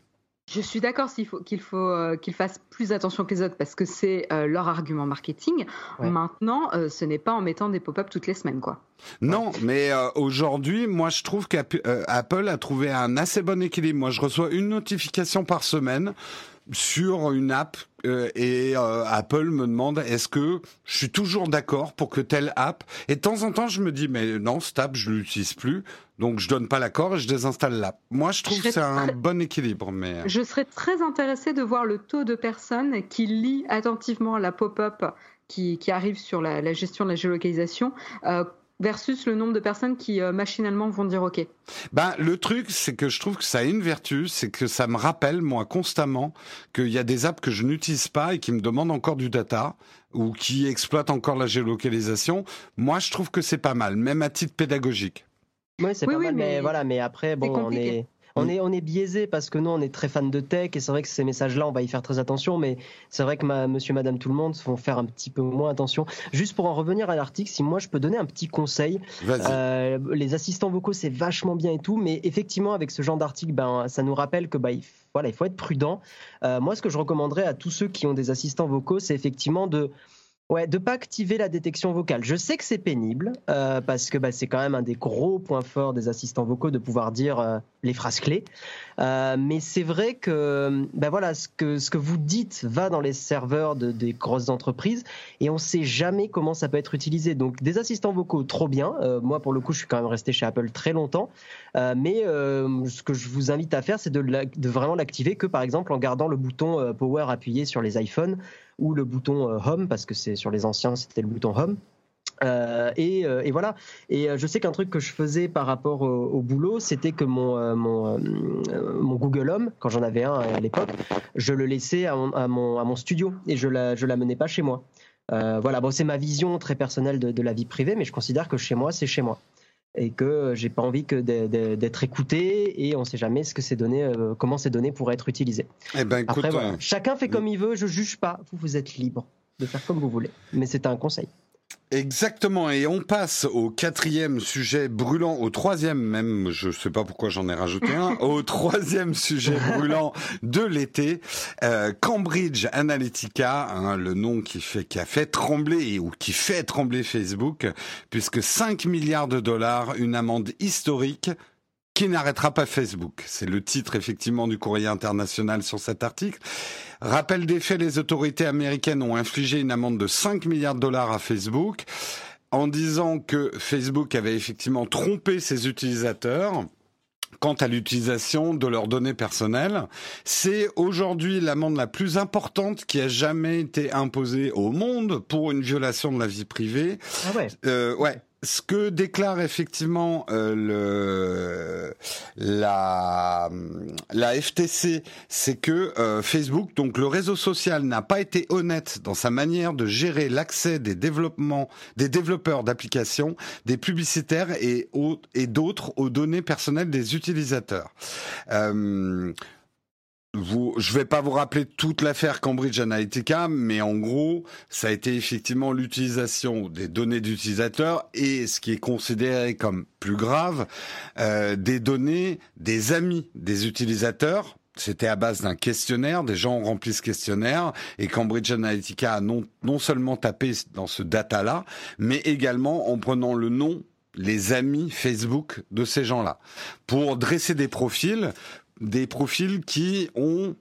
Je suis d'accord faut qu'il faut euh, qu'ils fassent plus attention que les autres parce que c'est euh, leur argument marketing. Ouais. Maintenant, euh, ce n'est pas en mettant des pop-up toutes les semaines, quoi. Non, mais euh, aujourd'hui, moi, je trouve qu'Apple a trouvé un assez bon équilibre. Moi, je reçois une notification par semaine sur une app euh, et euh, Apple me demande est-ce que je suis toujours d'accord pour que telle app et de temps en temps je me dis mais non cette app je l'utilise plus donc je donne pas l'accord et je désinstalle l'app. Moi je trouve Je que c'est un bon équilibre mais Je serais très intéressée de voir le taux de personnes qui lit attentivement la pop-up qui, qui arrive sur la, la gestion de la géolocalisation euh, versus le nombre de personnes qui euh, machinalement vont dire OK. Ben, le truc, c'est que je trouve que ça a une vertu, c'est que ça me rappelle, moi, constamment, qu'il y a des apps que je n'utilise pas et qui me demandent encore du data ou qui exploitent encore la géolocalisation. Moi, je trouve que c'est pas mal, même à titre pédagogique. Oui, c'est Oui, pas oui, mal, mais, mais voilà, mais après, bon, on est, on est, on est biaisé parce que nous, on est très fans de tech et c'est vrai que ces messages-là, on va y faire très attention, mais c'est vrai que ma, monsieur, madame, tout le monde vont faire un petit peu moins attention. Juste pour en revenir à l'article, si moi je peux donner un petit conseil, euh, les assistants vocaux, c'est vachement bien et tout, mais effectivement, avec ce genre d'article, ben, ça nous rappelle que, bah, il, voilà, il faut être prudent. Euh, moi, ce que je recommanderais à tous ceux qui ont des assistants vocaux, c'est effectivement de Ouais, de pas activer la détection vocale. Je sais que c'est pénible euh, parce que bah, c'est quand même un des gros points forts des assistants vocaux de pouvoir dire euh, les phrases clés. Euh, mais c'est vrai que bah, voilà, ce que ce que vous dites va dans les serveurs de, des grosses entreprises et on sait jamais comment ça peut être utilisé. Donc des assistants vocaux trop bien. Euh, moi pour le coup, je suis quand même resté chez Apple très longtemps. Euh, mais euh, ce que je vous invite à faire, c'est de, de vraiment l'activer que par exemple en gardant le bouton Power appuyé sur les iPhones ou le bouton euh, Home, parce que c'est sur les anciens, c'était le bouton Home. Euh, et, euh, et voilà. Et je sais qu'un truc que je faisais par rapport au, boulot, c'était que mon, mon, mon Google Home, quand j'en avais un à l'époque, je le laissais à mon, à mon, studio et je la, je l'amenais pas chez moi. Voilà, bon, c'est ma vision très personnelle de la vie privée, mais je considère que chez moi, c'est chez moi. Et que j'ai pas envie que d'être écouté et on sait jamais ce que ces données, euh, comment ces données pourraient être utilisées. Eh ben, écoute, Après, voilà. euh, chacun fait comme il veut, je juge pas. Vous, vous êtes libre de faire comme vous voulez, mais c'est un conseil. Exactement, et on passe au quatrième sujet brûlant, au troisième même, je sais pas pourquoi j'en ai rajouté un, [laughs] au troisième sujet brûlant de l'été, euh, Cambridge Analytica, hein, le nom qui fait qui a fait trembler ou qui fait trembler Facebook, puisque 5 milliards de dollars, une amende historique qui n'arrêtera pas Facebook? C'est le titre effectivement du courrier international sur cet article. Rappel des faits, les autorités américaines ont infligé une amende de 5 milliards de dollars à Facebook en disant que Facebook avait effectivement trompé ses utilisateurs quant à l'utilisation de leurs données personnelles. C'est aujourd'hui l'amende la plus importante qui a jamais été imposée au monde pour une violation de la vie privée. Ah ouais. Euh, ouais. Ce que déclare effectivement euh, la FTC, c'est que euh, Facebook, donc le réseau social, n'a pas été honnête dans sa manière de gérer l'accès des développements des développeurs d'applications, des publicitaires et et d'autres aux données personnelles des utilisateurs. Euh, vous, je vais pas vous rappeler toute l'affaire Cambridge Analytica, mais en gros, ça a été effectivement l'utilisation des données d'utilisateurs et ce qui est considéré comme plus grave, euh, des données des amis des utilisateurs. C'était à base d'un questionnaire, des gens ont rempli ce questionnaire et Cambridge Analytica a non, non seulement tapé dans ce data-là, mais également en prenant le nom, les amis Facebook de ces gens-là, pour dresser des profils des profils qui ont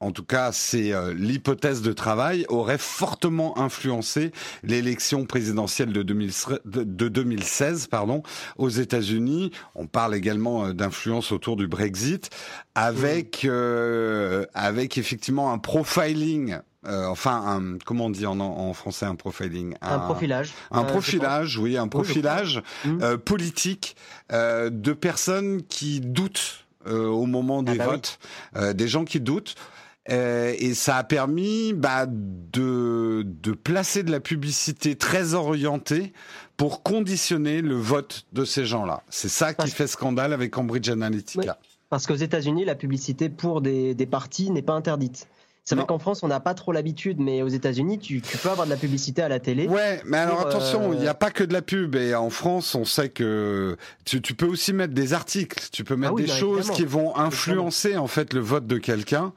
en tout cas, c'est euh, l'hypothèse de travail, aurait fortement influencé l'élection présidentielle de, 2000 de- de 2016 pardon, aux États-Unis. On parle également euh, d'influence autour du Brexit, avec, euh, avec effectivement un profiling, euh, enfin, un, comment on dit en, en français un profiling? Un profilage. un Euh, profilage, oui, un profilage Mm. euh, politique euh, de personnes qui doutent au moment des Ah bah votes, euh, des gens qui doutent. Euh, et ça a permis bah, de, de placer de la publicité très orientée pour conditionner le vote de ces gens-là. C'est ça qui fait scandale avec Cambridge Analytica. Parce qu'aux États-Unis, la publicité pour des, des partis n'est pas interdite. C'est vrai qu'en France, on n'a pas trop l'habitude, mais aux États-Unis, tu, tu peux avoir de la publicité à la télé. Ouais, mais alors Pour, attention, euh, il n'y a pas que de la pub. Et en France, on sait que tu, tu peux aussi mettre des articles, tu peux mettre Ah oui, des bah, choses évidemment. qui vont influencer en fait le vote de quelqu'un.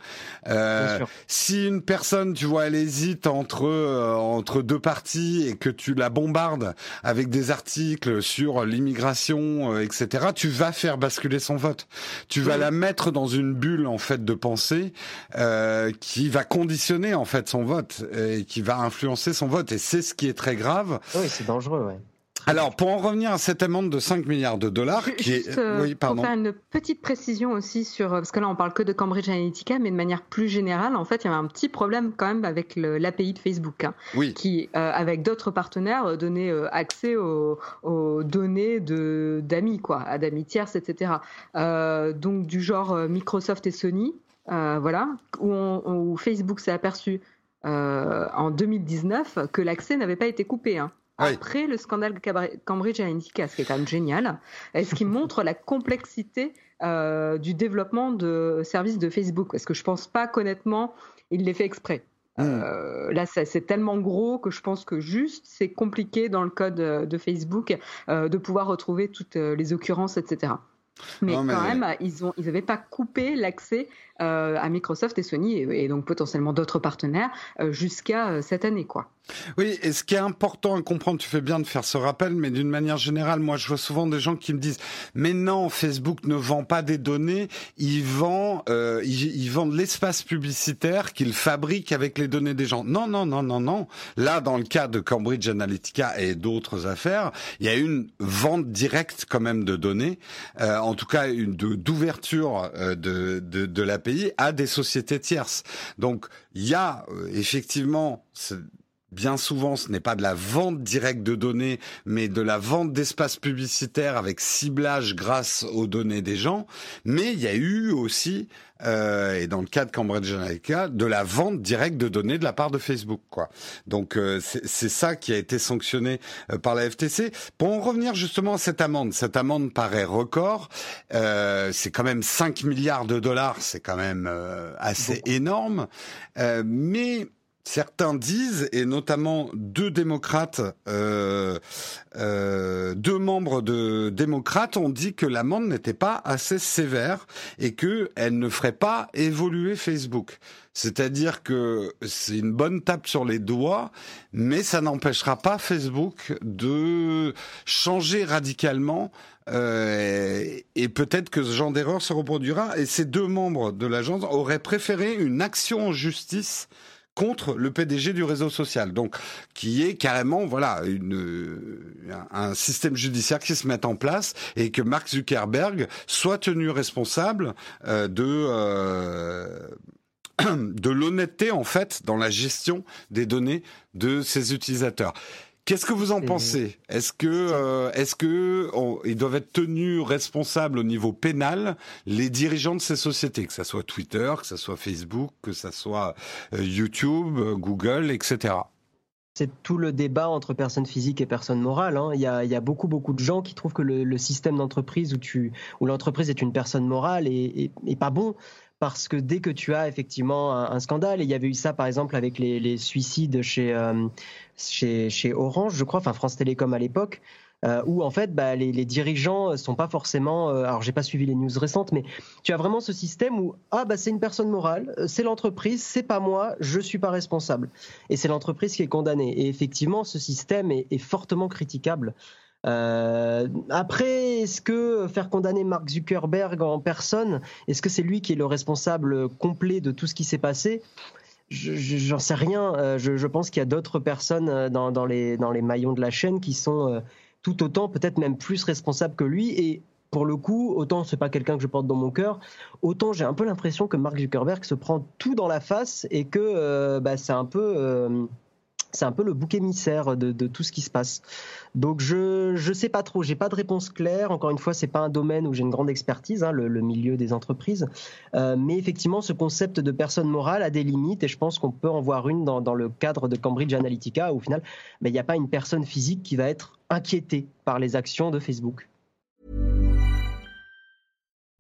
Euh, si une personne, tu vois, elle hésite entre euh, entre deux partis et que tu la bombardes avec des articles sur l'immigration, euh, etc., tu vas faire basculer son vote. Tu vas la mettre dans une bulle en fait de pensée euh, qui va conditionner en fait son vote et qui va influencer son vote. Et c'est ce qui est très grave. Oui, c'est dangereux, ouais. Alors, pour en revenir à cette amende de 5 milliards de dollars, qui est... Juste, euh, oui, pardon. Pour faire une petite précision aussi sur, parce que là on parle que de Cambridge Analytica, mais de manière plus générale, en fait, il y avait un petit problème quand même avec l'API de Facebook, hein, Oui. qui, euh, avec d'autres partenaires, euh, donnait euh, accès aux, aux données de d'amis, quoi, à d'amis tierces, etc. Euh, donc du genre euh, Microsoft et Sony, euh, voilà, où, on- où Facebook s'est aperçu euh, en 2019 que l'accès n'avait pas été coupé. hein Oui. après le scandale Cambridge Analytica, ce qui est quand même génial, et ce qui [laughs] montre la complexité euh, du développement de services de Facebook, parce que je pense pas qu'honnêtement, il les fait exprès. Mm. Euh, là, c'est tellement gros que je pense que juste, c'est compliqué dans le code de Facebook euh, de pouvoir retrouver toutes les occurrences, etc. Mais, Non, mais- quand même, ils ont, ils n'avaient pas coupé l'accès euh, à Microsoft et Sony et, et donc potentiellement d'autres partenaires euh, jusqu'à euh, cette année, quoi. Oui, et ce qui est important à comprendre, tu fais bien de faire ce rappel, mais d'une manière générale, moi je vois souvent des gens qui me disent mais non, Facebook ne vend pas des données, il vend, euh, il, vend de l'espace publicitaire qu'il fabrique avec les données des gens. Non, non, non, non, non. Là, dans le cas de Cambridge Analytica et d'autres affaires, il y a une vente directe quand même de données, euh, en tout cas une de- d'ouverture euh, de, de, de l'API à des sociétés tierces. Donc il y a euh, effectivement bien souvent, ce n'est pas de la vente directe de données, mais de la vente d'espaces publicitaires avec ciblage grâce aux données des gens. Mais il y a eu aussi, euh, et dans le cas de Cambridge Analytica, de la vente directe de données de la part de Facebook. Quoi. Donc euh, c'est ça qui a été sanctionné euh, par la FTC. Pour en revenir justement à cette amende, cette amende paraît record. Euh, c'est quand même 5 milliards de dollars, c'est quand même assez énorme. mais Certains disent, et notamment deux démocrates, euh, euh, deux membres de démocrates ont dit que l'amende n'était pas assez sévère et qu'elle ne ferait pas évoluer Facebook. C'est-à-dire que c'est une bonne tape sur les doigts, mais ça n'empêchera pas Facebook de changer radicalement euh, et peut-être que ce genre d'erreur se reproduira. Et ces deux membres de l'agence auraient préféré une action en justice contre le PDG du réseau social. Donc, qui est carrément, voilà, une, un système judiciaire qui se met en place et que Mark Zuckerberg soit tenu responsable euh, de euh, [clears throat] de l'honnêteté en fait dans la gestion des données de ses utilisateurs. Qu'est-ce que vous en pensez? Est-ce que, euh, est-ce que ils doivent être tenus responsables au niveau pénal les dirigeants de ces sociétés, que ce soit Twitter, que ce soit Facebook, que ce soit euh, YouTube, euh, Google, etc. C'est tout le débat entre personnes physiques et personnes morales. Hein. Il, y a, il, y a, beaucoup, beaucoup de gens qui trouvent que le, le système d'entreprise où l'entreprise est une personne morale est, est, est pas bon parce que dès que tu as effectivement un, scandale, et il y avait eu ça par exemple avec les, suicides chez, euh, chez, chez, Orange, je crois, enfin France Télécom à l'époque, euh, où en fait bah, les, les, dirigeants sont pas forcément. Euh, alors j'ai pas suivi les news récentes, mais tu as vraiment ce système où ah bah c'est une personne morale, c'est l'entreprise, c'est pas moi, je suis pas responsable, et c'est l'entreprise qui est condamnée. Et effectivement, ce système est fortement critiquable. Euh, après, est-ce que faire condamner Mark Zuckerberg en personne, est-ce que c'est lui qui est le responsable complet de tout ce qui s'est passé? J'en sais rien. Euh, je, pense qu'il y a d'autres personnes euh, dans, les, maillons de la chaîne qui sont tout autant, peut-être même plus responsables que lui. Et pour le coup, autant c'est pas quelqu'un que je porte dans mon cœur, autant j'ai un peu l'impression que Mark Zuckerberg se prend tout dans la face et que bah, c'est un peu c'est un peu le bouc émissaire de, tout ce qui se passe. Donc je je sais pas trop, j'ai pas de réponse claire. Encore une fois, c'est pas un domaine où j'ai une grande expertise, hein, le, milieu des entreprises. Euh, mais effectivement, ce concept de personne morale a des limites et je pense qu'on peut en voir une dans, dans le cadre de Cambridge Analytica où au final, ben, il n'y a pas une personne physique qui va être inquiétée par les actions de Facebook.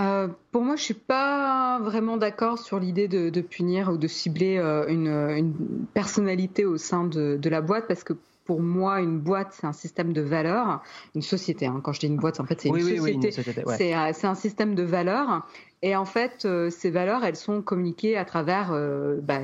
Euh, pour moi, je suis pas vraiment d'accord sur l'idée de, de, punir ou de cibler euh, une, une, personnalité au sein de, de, la boîte parce que pour moi, une boîte, c'est un système de valeurs, une société. Hein. Quand je dis une boîte, en fait, c'est une, oui, société. Oui, société ouais. Euh, c'est un système de valeurs. Et en fait, ces valeurs, elles sont communiquées à travers bah,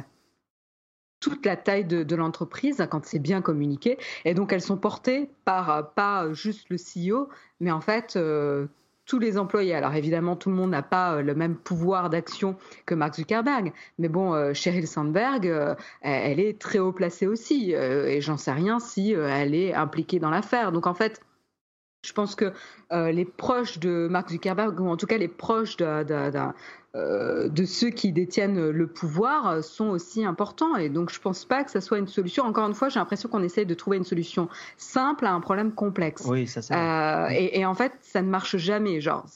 toute la taille de, de l'entreprise quand c'est bien communiqué. Et donc, elles sont portées par pas juste le CEO, mais en fait euh, tous les employés. Alors évidemment, tout le monde n'a pas euh, le même pouvoir d'action que Mark Zuckerberg, mais bon, euh, Sheryl Sandberg, euh, elle est très haut placée aussi, et j'en sais rien si elle est impliquée dans l'affaire. Donc en fait, je pense que euh, les proches de Mark Zuckerberg, ou en tout cas les proches de, de, de, euh, de, ceux qui détiennent le pouvoir, sont aussi importants. Et donc je ne pense pas que ça soit une solution. Encore une fois, j'ai l'impression qu'on essaye de trouver une solution simple à un problème complexe. Oui, ça c'est. Euh, et, et, en fait, ça ne marche jamais. Genre,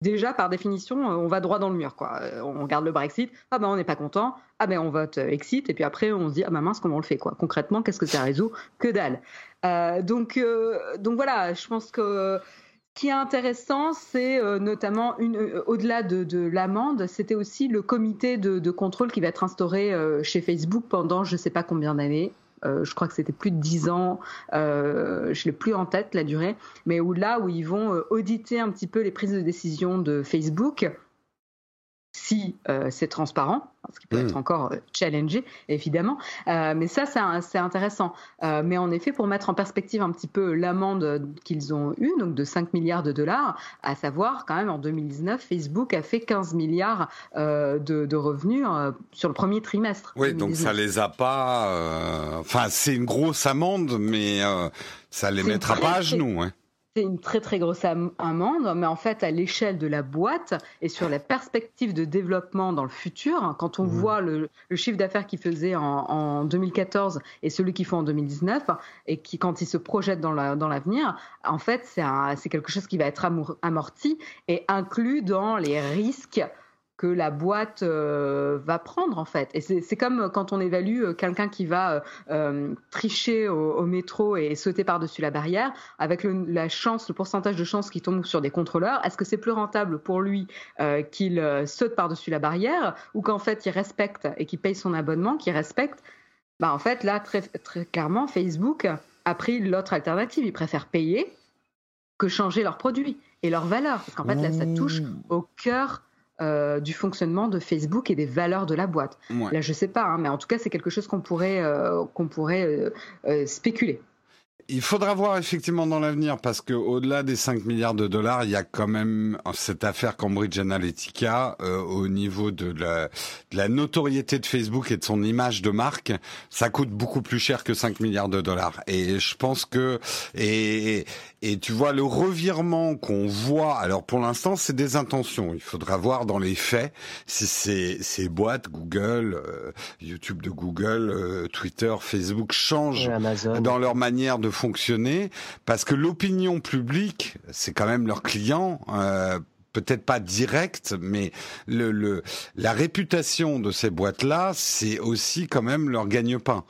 déjà, par définition, on va droit dans le mur. Quoi. On regarde le Brexit, ah ben on n'est pas content, ah ben on vote exit, et puis après on se dit, ah ben mince, comment on le fait quoi Concrètement, qu'est-ce que ça résout? Que dalle. Donc, donc voilà, je pense que ce qui est intéressant, c'est notamment, au-delà de, l'amende, c'était aussi le comité de, contrôle qui va être instauré chez Facebook pendant je ne sais pas combien d'années. Euh, je crois que c'était plus de 10 ans, euh, je l'ai plus en tête la durée, mais où là où ils vont euh, auditer un petit peu les prises de décision de Facebook si euh, c'est transparent, ce qui peut être hmm. encore euh, challengé, évidemment. Euh, mais ça, c'est intéressant. mais en effet, pour mettre en perspective un petit peu l'amende qu'ils ont eue, donc de 5 milliards de dollars, à savoir quand même en 2019, Facebook a fait 15 milliards de, revenus sur le premier trimestre. Oui, donc ça les a pas... Enfin, c'est une grosse amende, mais ça les mettra pas à genoux. Hein c'est une très très grosse amende, mais en fait à l'échelle de la boîte et sur la perspective de développement dans le futur, quand on mmh. voit le, chiffre d'affaires qu'ils faisaient en, 2014 et celui qu'ils font en 2019, et qui quand ils se projettent dans l'avenir, en fait c'est quelque chose qui va être amorti et inclus dans les risques que la boîte euh, va prendre en fait. Et c'est comme quand on évalue euh, quelqu'un qui va euh, tricher au, métro et sauter par-dessus la barrière, avec la chance, le pourcentage de chance qui tombe sur des contrôleurs, est-ce que c'est plus rentable pour lui qu'il saute par-dessus la barrière ou qu'en fait il respecte et qu'il paye son abonnement, qu'il respecte? Bah, En fait là, très, très clairement, Facebook a pris l'autre alternative. Ils préfèrent payer que changer leurs produits et leurs valeurs. Parce qu'en fait là, ça touche mmh. au cœur euh, du fonctionnement de Facebook et des valeurs de la boîte. Là, je sais pas, hein, mais en tout cas, c'est quelque chose qu'on pourrait, euh, qu'on pourrait euh, spéculer. Il faudra voir effectivement dans l'avenir parce que au-delà des 5 milliards de dollars, il y a quand même cette affaire Cambridge Analytica euh, au niveau de la, de la, notoriété de Facebook et de son image de marque. Ça coûte beaucoup plus cher que 5 milliards de dollars. Et je pense que et, et tu vois le revirement qu'on voit. Alors pour l'instant, c'est des intentions. Il faudra voir dans les faits si ces, ces boîtes Google, euh, YouTube de Google, euh, Twitter, Facebook changent dans leur manière de fonctionner parce que l'opinion publique, c'est quand même leurs clients. Euh, peut-être pas direct, mais le, le, la réputation de ces boîtes-là, c'est aussi quand même leur gagne-pain.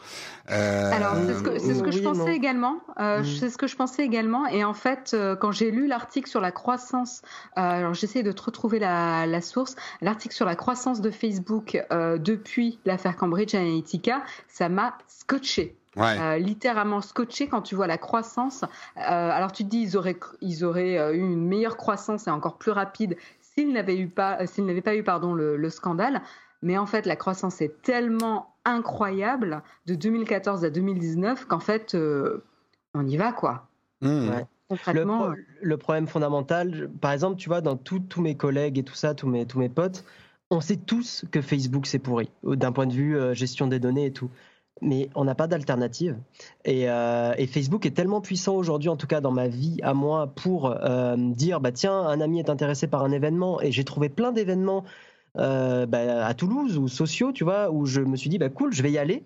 Euh... Alors c'est ce que, ce que je pensais également. Euh, mm. C'est ce que je pensais également. Et en fait, euh, quand j'ai lu l'article sur la croissance, euh, alors j'essaie de te retrouver la, la source. L'article sur la croissance de Facebook euh, depuis l'affaire Cambridge Analytica, ça m'a scotché. Euh, littéralement scotché quand tu vois la croissance. Euh, alors tu te dis ils auraient, ils auraient euh, eu une meilleure croissance et encore plus rapide s'ils n'avaient eu pas, s'ils n'avaient pas eu pardon le, scandale. Mais en fait, la croissance est tellement incroyable de 2014 à 2019 qu'en fait, on y va quoi. Mmh. Le, le, problème fondamental, par exemple, tu vois, dans tous mes collègues et tout ça, tous mes, tous mes potes, on sait tous que Facebook c'est pourri, d'un point de vue gestion des données et tout mais on n'a pas d'alternative. Euh, et, Facebook est tellement puissant aujourd'hui, en tout cas dans ma vie à moi, pour euh, dire bah tiens, un ami est intéressé par un événement, et j'ai trouvé plein d'événements euh, bah, à Toulouse ou sociaux, tu vois, où je me suis dit bah cool, je vais y aller.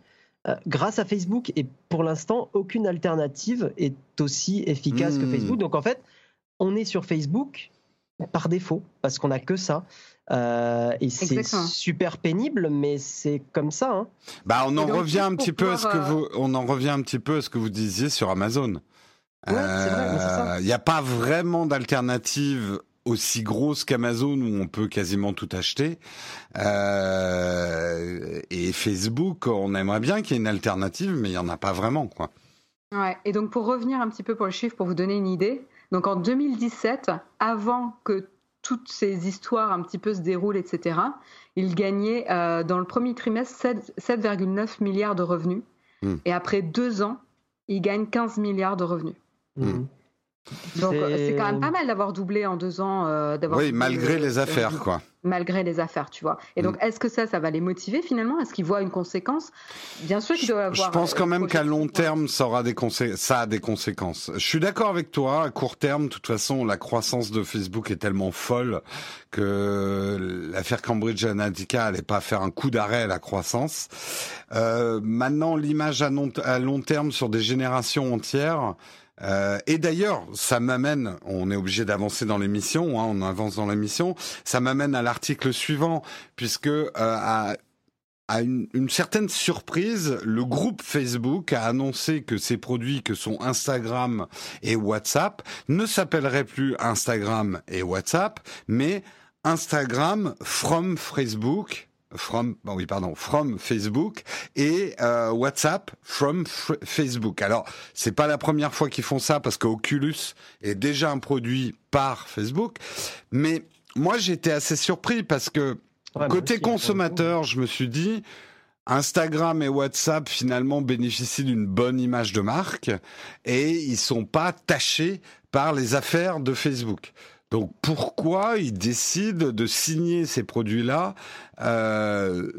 grâce à Facebook et pour l'instant aucune alternative est aussi efficace que hmm. Facebook. Donc en fait, on est sur Facebook par défaut parce qu'on n'a que ça. Euh, et c'est super pénible, mais c'est comme ça. Hein. Bah, on en revient un petit peu à ce que euh, vous, on en revient un petit peu à ce que vous disiez sur Amazon. Il euh, n'y a pas vraiment d'alternative aussi grosse qu'Amazon où on peut quasiment tout acheter. Euh, et Facebook, on aimerait bien qu'il y ait une alternative, mais il n'y en a pas vraiment, quoi. Ouais. Et donc pour revenir un petit peu pour le chiffre, pour vous donner une idée, donc en 2017, avant que toutes ces histoires un petit peu se déroulent, etc., il gagnait euh, dans le premier trimestre 7,9 milliards de revenus. Hmm. Et après deux ans, il gagne 15 milliards de revenus. Hmm. Donc c'est quand même pas mal d'avoir doublé en deux ans. Euh, oui, malgré les affaires, quoi. malgré les affaires, tu vois. Et donc, mm. est-ce que ça, ça va les motiver finalement? Est-ce qu'ils voient une conséquence? Bien sûr qu'ils doivent avoir. Je pense quand même qu'à long terme, ça aura des ça a des conséquences. Je suis d'accord avec toi. À court terme, de toute façon, la croissance de Facebook est tellement folle que l'affaire Cambridge Analytica n'allait pas faire un coup d'arrêt à la croissance. Euh, maintenant, l'image à, à long terme sur des générations entières. Euh, et d'ailleurs, ça m'amène, on est obligé d'avancer dans l'émission, hein, on avance dans l'émission, ça m'amène à l'article suivant, puisque euh, à, une, une, certaine surprise, le groupe Facebook a annoncé que ses produits que sont Instagram et WhatsApp ne s'appelleraient plus Instagram et WhatsApp, mais Instagram from Facebook from oui pardon from Facebook et euh, WhatsApp from Facebook. Alors c'est pas la première fois qu'ils font ça parce qu'Oculus est déjà un produit par Facebook, mais moi j'étais assez surpris parce que côté consommateur, je me suis dit Instagram et WhatsApp finalement bénéficient d'une bonne image de marque et ils sont pas tachés par les affaires de Facebook. Donc pourquoi ils décident de signer ces produits-là euh,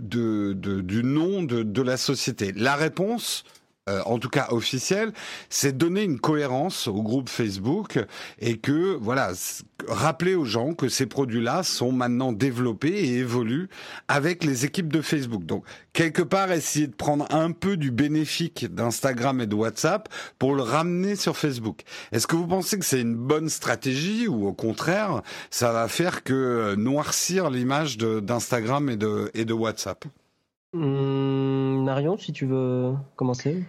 du nom de la société? La réponse, euh, en tout cas officiel, c'est donner une cohérence au groupe Facebook et que voilà, rappeler aux gens que ces produits-là sont maintenant développés et évoluent avec les équipes de Facebook. Donc quelque part essayer de prendre un peu du bénéfique d'Instagram et de WhatsApp pour le ramener sur Facebook. Est-ce que vous pensez que c'est une bonne stratégie ou au contraire, ça va faire que noircir l'image d'Instagram et de, et de WhatsApp? Mmh, Marion, si tu veux commencer.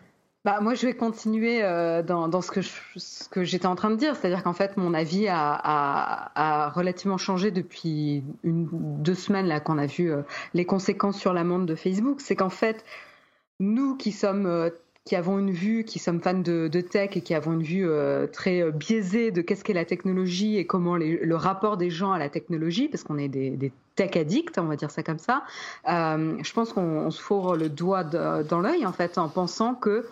Bah, moi, je vais continuer euh, dans, ce que, j'étais en train de dire. C'est-à-dire qu'en fait, mon avis a, relativement changé depuis deux semaines là qu'on a vu euh, les conséquences sur l'amende de Facebook. C'est qu'en fait, nous qui sommes euh, qui avons une vue, qui sommes fans de, tech et qui avons une vue euh, très biaisée de qu'est-ce qu'est la technologie et comment le rapport des gens à la technologie, parce qu'on est des, tech addicts, on va dire ça comme ça. Euh, je pense qu'on se fourre le doigt dans l'œil en fait en pensant que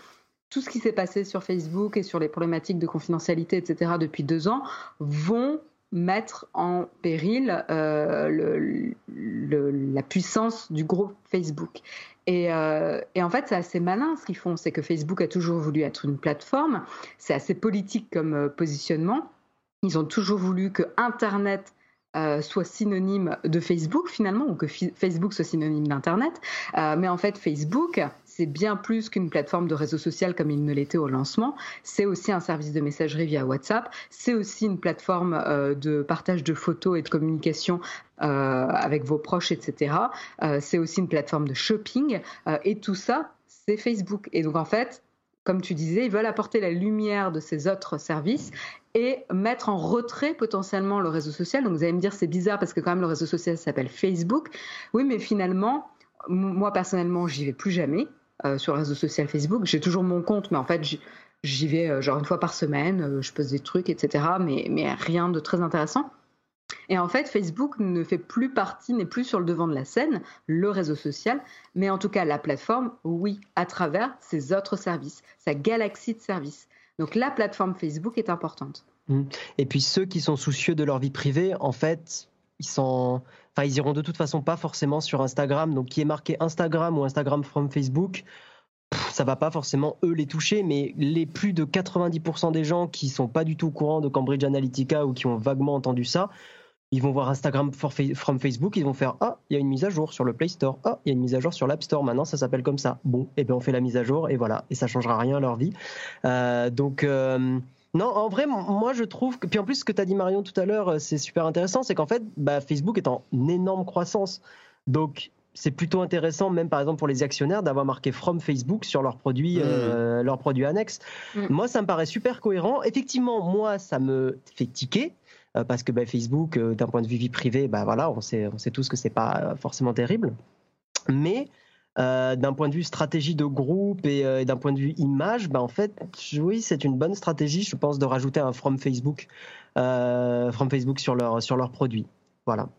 tout ce qui s'est passé sur Facebook et sur les problématiques de confidentialité, etc., depuis deux ans, vont mettre en péril euh, la puissance du groupe Facebook. Et, euh, et, en fait, c'est assez malin ce qu'ils font. C'est que Facebook a toujours voulu être une plateforme. C'est assez politique comme euh, positionnement. Ils ont toujours voulu que Internet euh, soit synonyme de Facebook finalement, ou que Facebook soit synonyme d'Internet. Euh, mais en fait, Facebook, c'est bien plus qu'une plateforme de réseau social comme il ne l'était au lancement. C'est aussi un service de messagerie via WhatsApp. C'est aussi une plateforme euh, de partage de photos et de communication euh, avec vos proches, etc. Euh, c'est aussi une plateforme de shopping. et tout ça, c'est Facebook. Et donc en fait, comme tu disais, ils veulent apporter la lumière de ces autres services et mettre en retrait potentiellement le réseau social. Donc vous allez me dire c'est bizarre parce que quand même le réseau social s'appelle Facebook. Oui, mais finalement, moi personnellement, j'y vais plus jamais euh, sur le réseau social Facebook. J'ai toujours mon compte, mais en fait, j'y vais euh, genre une fois par semaine. Euh, je pose des trucs, etc. Mais, mais rien de très intéressant. Et en fait, Facebook ne fait plus partie, n'est plus sur le devant de la scène, le réseau social, mais en tout cas la plateforme, oui, à travers ses autres services, sa galaxie de services. Donc la plateforme Facebook est importante. Mmh. Et puis ceux qui sont soucieux de leur vie privée, en fait, ils sont, enfin, ils iront de toute façon pas forcément sur Instagram. Donc, qui est marqué Instagram ou Instagram from Facebook, ça va pas forcément eux les toucher, mais les plus de 90% des gens qui sont pas du tout au courant de Cambridge Analytica ou qui ont vaguement entendu ça, ils vont voir Instagram from Facebook, ils vont faire ah il y a une mise à jour sur le Play Store, ah il y a une mise à jour sur l'App Store, maintenant ça s'appelle comme ça. Bon, et eh bien on fait la mise à jour et voilà, et ça changera rien à leur vie. Euh, donc euh, non, en vrai, moi je trouve que. Puis en plus, ce que tu as dit Marion tout à l'heure, euh, c'est super intéressant, c'est qu'en fait, bah, Facebook est en énorme croissance. Donc c'est plutôt intéressant, même par exemple pour les actionnaires, d'avoir marqué From Facebook sur leurs produits, mmh. leurs produits annexes. Mmh. Moi, ça me paraît super cohérent. Effectivement, moi, ça me fait tiquer parce que bah, Facebook, euh, d'un point de vue vie privée, bah, voilà, on sait, on sait tous que c'est pas euh, forcément terrible. Mais d'un point de vue stratégie de groupe et, d'un point de vue image, bah, en fait, oui, c'est une bonne stratégie, je pense, de rajouter un from Facebook, from Facebook sur leur sur leurs produits. Voilà.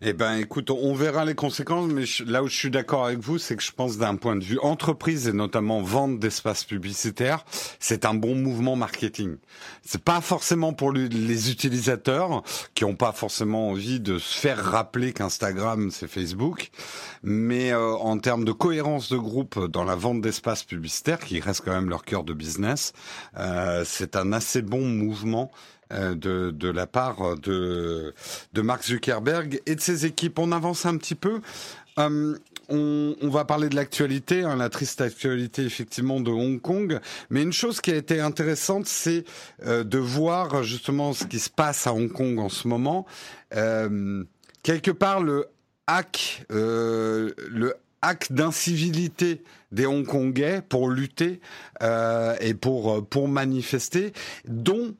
Eh ben, écoute, on verra les conséquences, mais là où je suis d'accord avec vous, c'est que je pense d'un point de vue entreprise et notamment vente d'espaces publicitaires, c'est un bon mouvement marketing. C'est pas forcément pour les utilisateurs qui ont pas forcément envie de se faire rappeler qu'Instagram c'est Facebook, mais euh, en termes de cohérence de groupe dans la vente d'espaces publicitaires, qui reste quand même leur cœur de business, euh, c'est un assez bon mouvement de, de la part de, de Mark Zuckerberg et de ses équipes. On avance un petit peu. Euh, on, va parler de l'actualité, hein, la triste actualité effectivement de Hong Kong. Mais une chose qui a été intéressante, c'est euh, de voir justement ce qui se passe à Hong Kong en ce moment. Euh, quelque part, le hack, euh, le hack d'incivilité des Hongkongais pour lutter et pour pour manifester, dont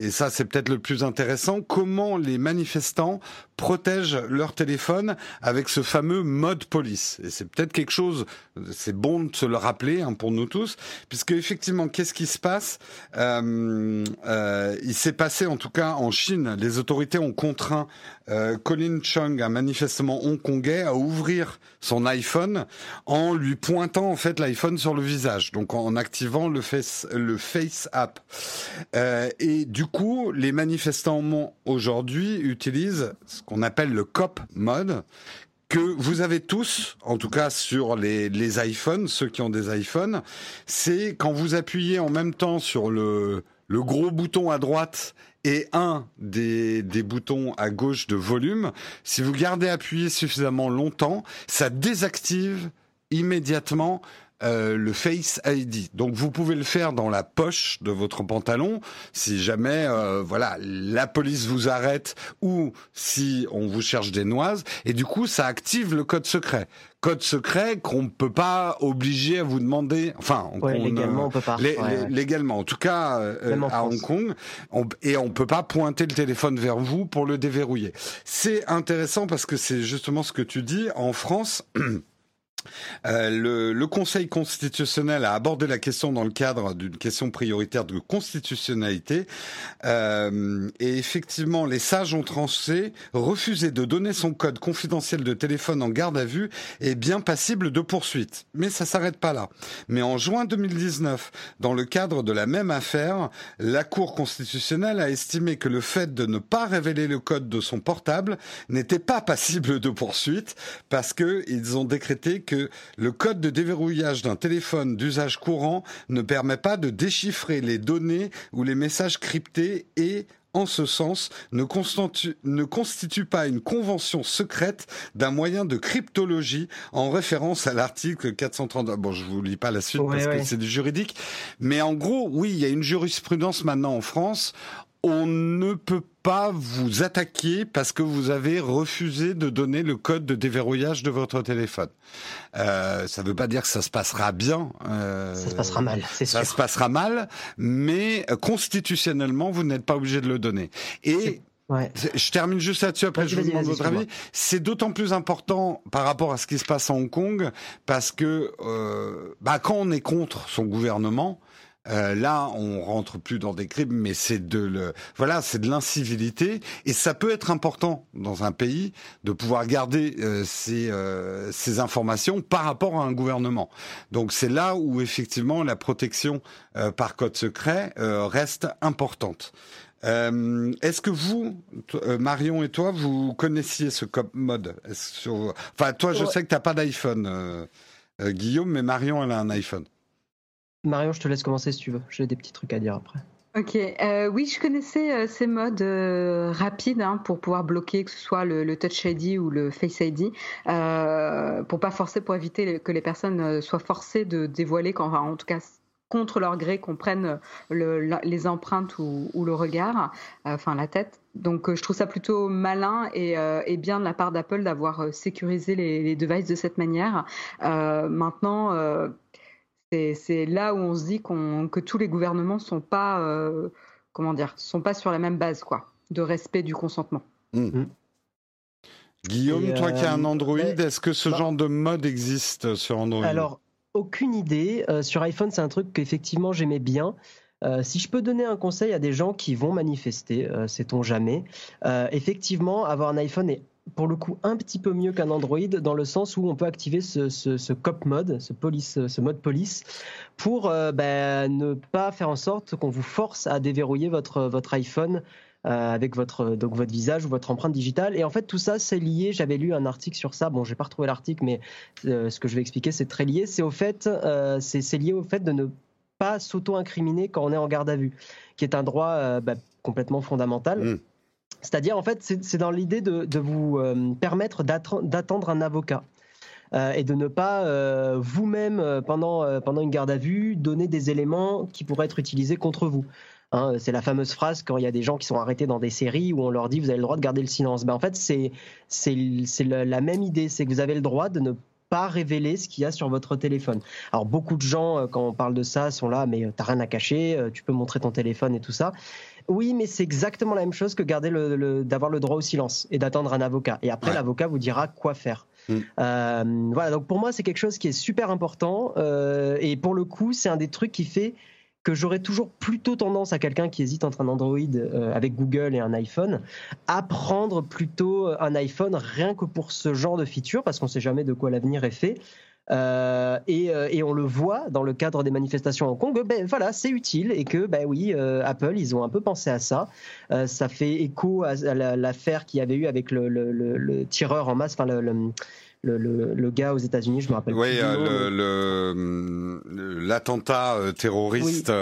et ça c'est peut-être le plus intéressant, comment les manifestants protègent leur téléphone avec ce fameux mode police? Et c'est peut-être quelque chose, c'est bon de se le rappeler hein, pour nous tous, puisque effectivement, qu'est-ce qui se passe? Euh, euh, Il s'est passé, en tout cas en Chine, les autorités ont contraint euh, Colin Chung, un manifestement hongkongais, à ouvrir son iPhone en lui pointant en fait l'iPhone sur le visage, donc en activant le Face, le face App. Euh, et du coup, les manifestants aujourd'hui utilisent qu'on appelle le COP mode, que vous avez tous, en tout cas sur les, iPhones, ceux qui ont des iPhones, c'est quand vous appuyez en même temps sur le, gros bouton à droite et un des boutons à gauche de volume, si vous gardez appuyé suffisamment longtemps, ça désactive immédiatement euh, le Face ID. Donc vous pouvez le faire dans la poche de votre pantalon si jamais euh, voilà la police vous arrête ou si on vous cherche des noises et du coup ça active le code secret. Code secret qu'on ne peut pas obliger à vous demander. Enfin, légalement on peut pas. Légalement, en tout cas euh, à Hong Kong, et on peut pas pointer le téléphone vers vous pour le déverrouiller. C'est intéressant parce que c'est justement ce que tu dis en France. [clears throat] Euh, le, le, Conseil constitutionnel a abordé la question dans le cadre d'une question prioritaire de constitutionnalité. Euh, et effectivement, les sages ont tranché, refusé de donner son code confidentiel de téléphone en garde à vue est bien passible de poursuite. Mais ça s'arrête pas là. Mais en juin 2019, dans le cadre de la même affaire, la Cour constitutionnelle a estimé que le fait de ne pas révéler le code de son portable n'était pas passible de poursuite parce que ils ont décrété que le code de déverrouillage d'un téléphone d'usage courant ne permet pas de déchiffrer les données ou les messages cryptés et en ce sens, ne constitue, ne constitue pas une convention secrète d'un moyen de cryptologie en référence à l'article 430. Bon, je vous lis pas la suite parce que c'est du juridique, mais en gros, oui, il y a une jurisprudence maintenant en France on ne peut pas vous attaquer parce que vous avez refusé de donner le code de déverrouillage de votre téléphone. Euh, ça ne veut pas dire que ça se passera bien. Euh, ça se passera mal, c'est sûr. Ça se passera mal, mais euh, constitutionnellement, vous n'êtes pas obligé de le donner. Et Je termine juste là-dessus, après je vous demande votre avis. C'est d'autant plus important par rapport à ce qui se passe à Hong Kong, parce que euh, bah, quand on est contre son gouvernement, euh, là, on rentre plus dans des crimes, mais c'est de le, voilà, c'est de l'incivilité, et ça peut être important dans un pays de pouvoir garder euh, ces, euh, ces informations par rapport à un gouvernement. Donc c'est là où effectivement la protection euh, par code secret reste importante. Est-ce que vous, Marion et toi, vous connaissiez ce code mode Enfin, toi, je sais que t'as pas d'iPhone, Guillaume, mais Marion, elle a un iPhone. Marion, je te laisse commencer si tu veux. J'ai des petits trucs à dire après. Ok, euh, oui, je connaissais euh, ces modes euh, rapides hein, pour pouvoir bloquer que ce soit le, Touch ID ou le Face ID, pour pas forcer, pour éviter que les personnes soient forcées de dévoiler, quand, en tout cas contre leur gré, qu'on prenne les empreintes ou, le regard, enfin la tête. Donc je trouve ça plutôt malin et, bien de la part d'Apple d'avoir sécurisé les, les, devices de cette manière. maintenant c'est là où on se dit que tous les gouvernements sont pas, euh, comment dire, sont pas sur la même base, quoi, de respect du consentement. Mmh. Mmh. Guillaume, toi qui as un euh, Android, est-ce que ce bah genre de mode existe sur Android? Alors, aucune idée. Euh, sur iPhone, c'est un truc qu'effectivement j'aimais bien. si je peux donner un conseil à des gens qui vont manifester, sait-on jamais, effectivement, avoir un iPhone est pour le coup un petit peu mieux qu'un Android dans le sens où on peut activer ce, cop mode, ce, mode police, pour euh, ben, ne pas faire en sorte qu'on vous force à déverrouiller votre, iPhone euh, avec votre, donc votre visage ou votre empreinte digitale. Et en fait, tout ça, c'est lié. J'avais lu un article sur ça. Bon, j'ai pas retrouvé l'article, mais euh, ce que je vais expliquer, c'est très lié. C'est au lié au fait de ne pas s'auto-incriminer quand on est en garde à vue, qui est un droit ben, complètement fondamental. Mmh. C'est-à-dire, en fait, c'est dans l'idée de, vous euh, permettre d'attendre un avocat. Euh, et de ne pas euh, vous-même, pendant, une garde à vue, donner des éléments qui pourraient être utilisés contre vous. Hein, c'est la fameuse phrase quand il y a des gens qui sont arrêtés dans des séries où on leur dit vous avez le droit de garder le silence. Ben, en fait, c'est la même idée, c'est que vous avez le droit de ne pas révéler ce qu'il y a sur votre téléphone. Alors beaucoup de gens, quand on parle de ça, sont là, mais t'as rien à cacher, tu peux montrer ton téléphone et tout ça. Oui, mais c'est exactement la même chose que garder le, d'avoir le droit au silence et d'attendre un avocat. Et après, l'avocat vous dira quoi faire. Mm. Euh, voilà, donc pour moi, c'est quelque chose qui est super important. Euh, et pour le coup, c'est un des trucs qui fait que j'aurais toujours plutôt tendance à quelqu'un qui hésite entre un Android euh, avec Google et un iPhone à prendre plutôt un iPhone rien que pour ce genre de feature parce qu'on ne sait jamais de quoi l'avenir est fait. Euh, euh, et, on le voit dans le cadre des manifestations à Hong Kong, ben voilà, c'est utile et que ben oui, euh, Apple, ils ont un peu pensé à ça. ça fait écho à, l'affaire qu'il y avait eu avec le, tireur en masse, enfin le, le, gars aux États-Unis, je me rappelle. Oui, l'attentat terroriste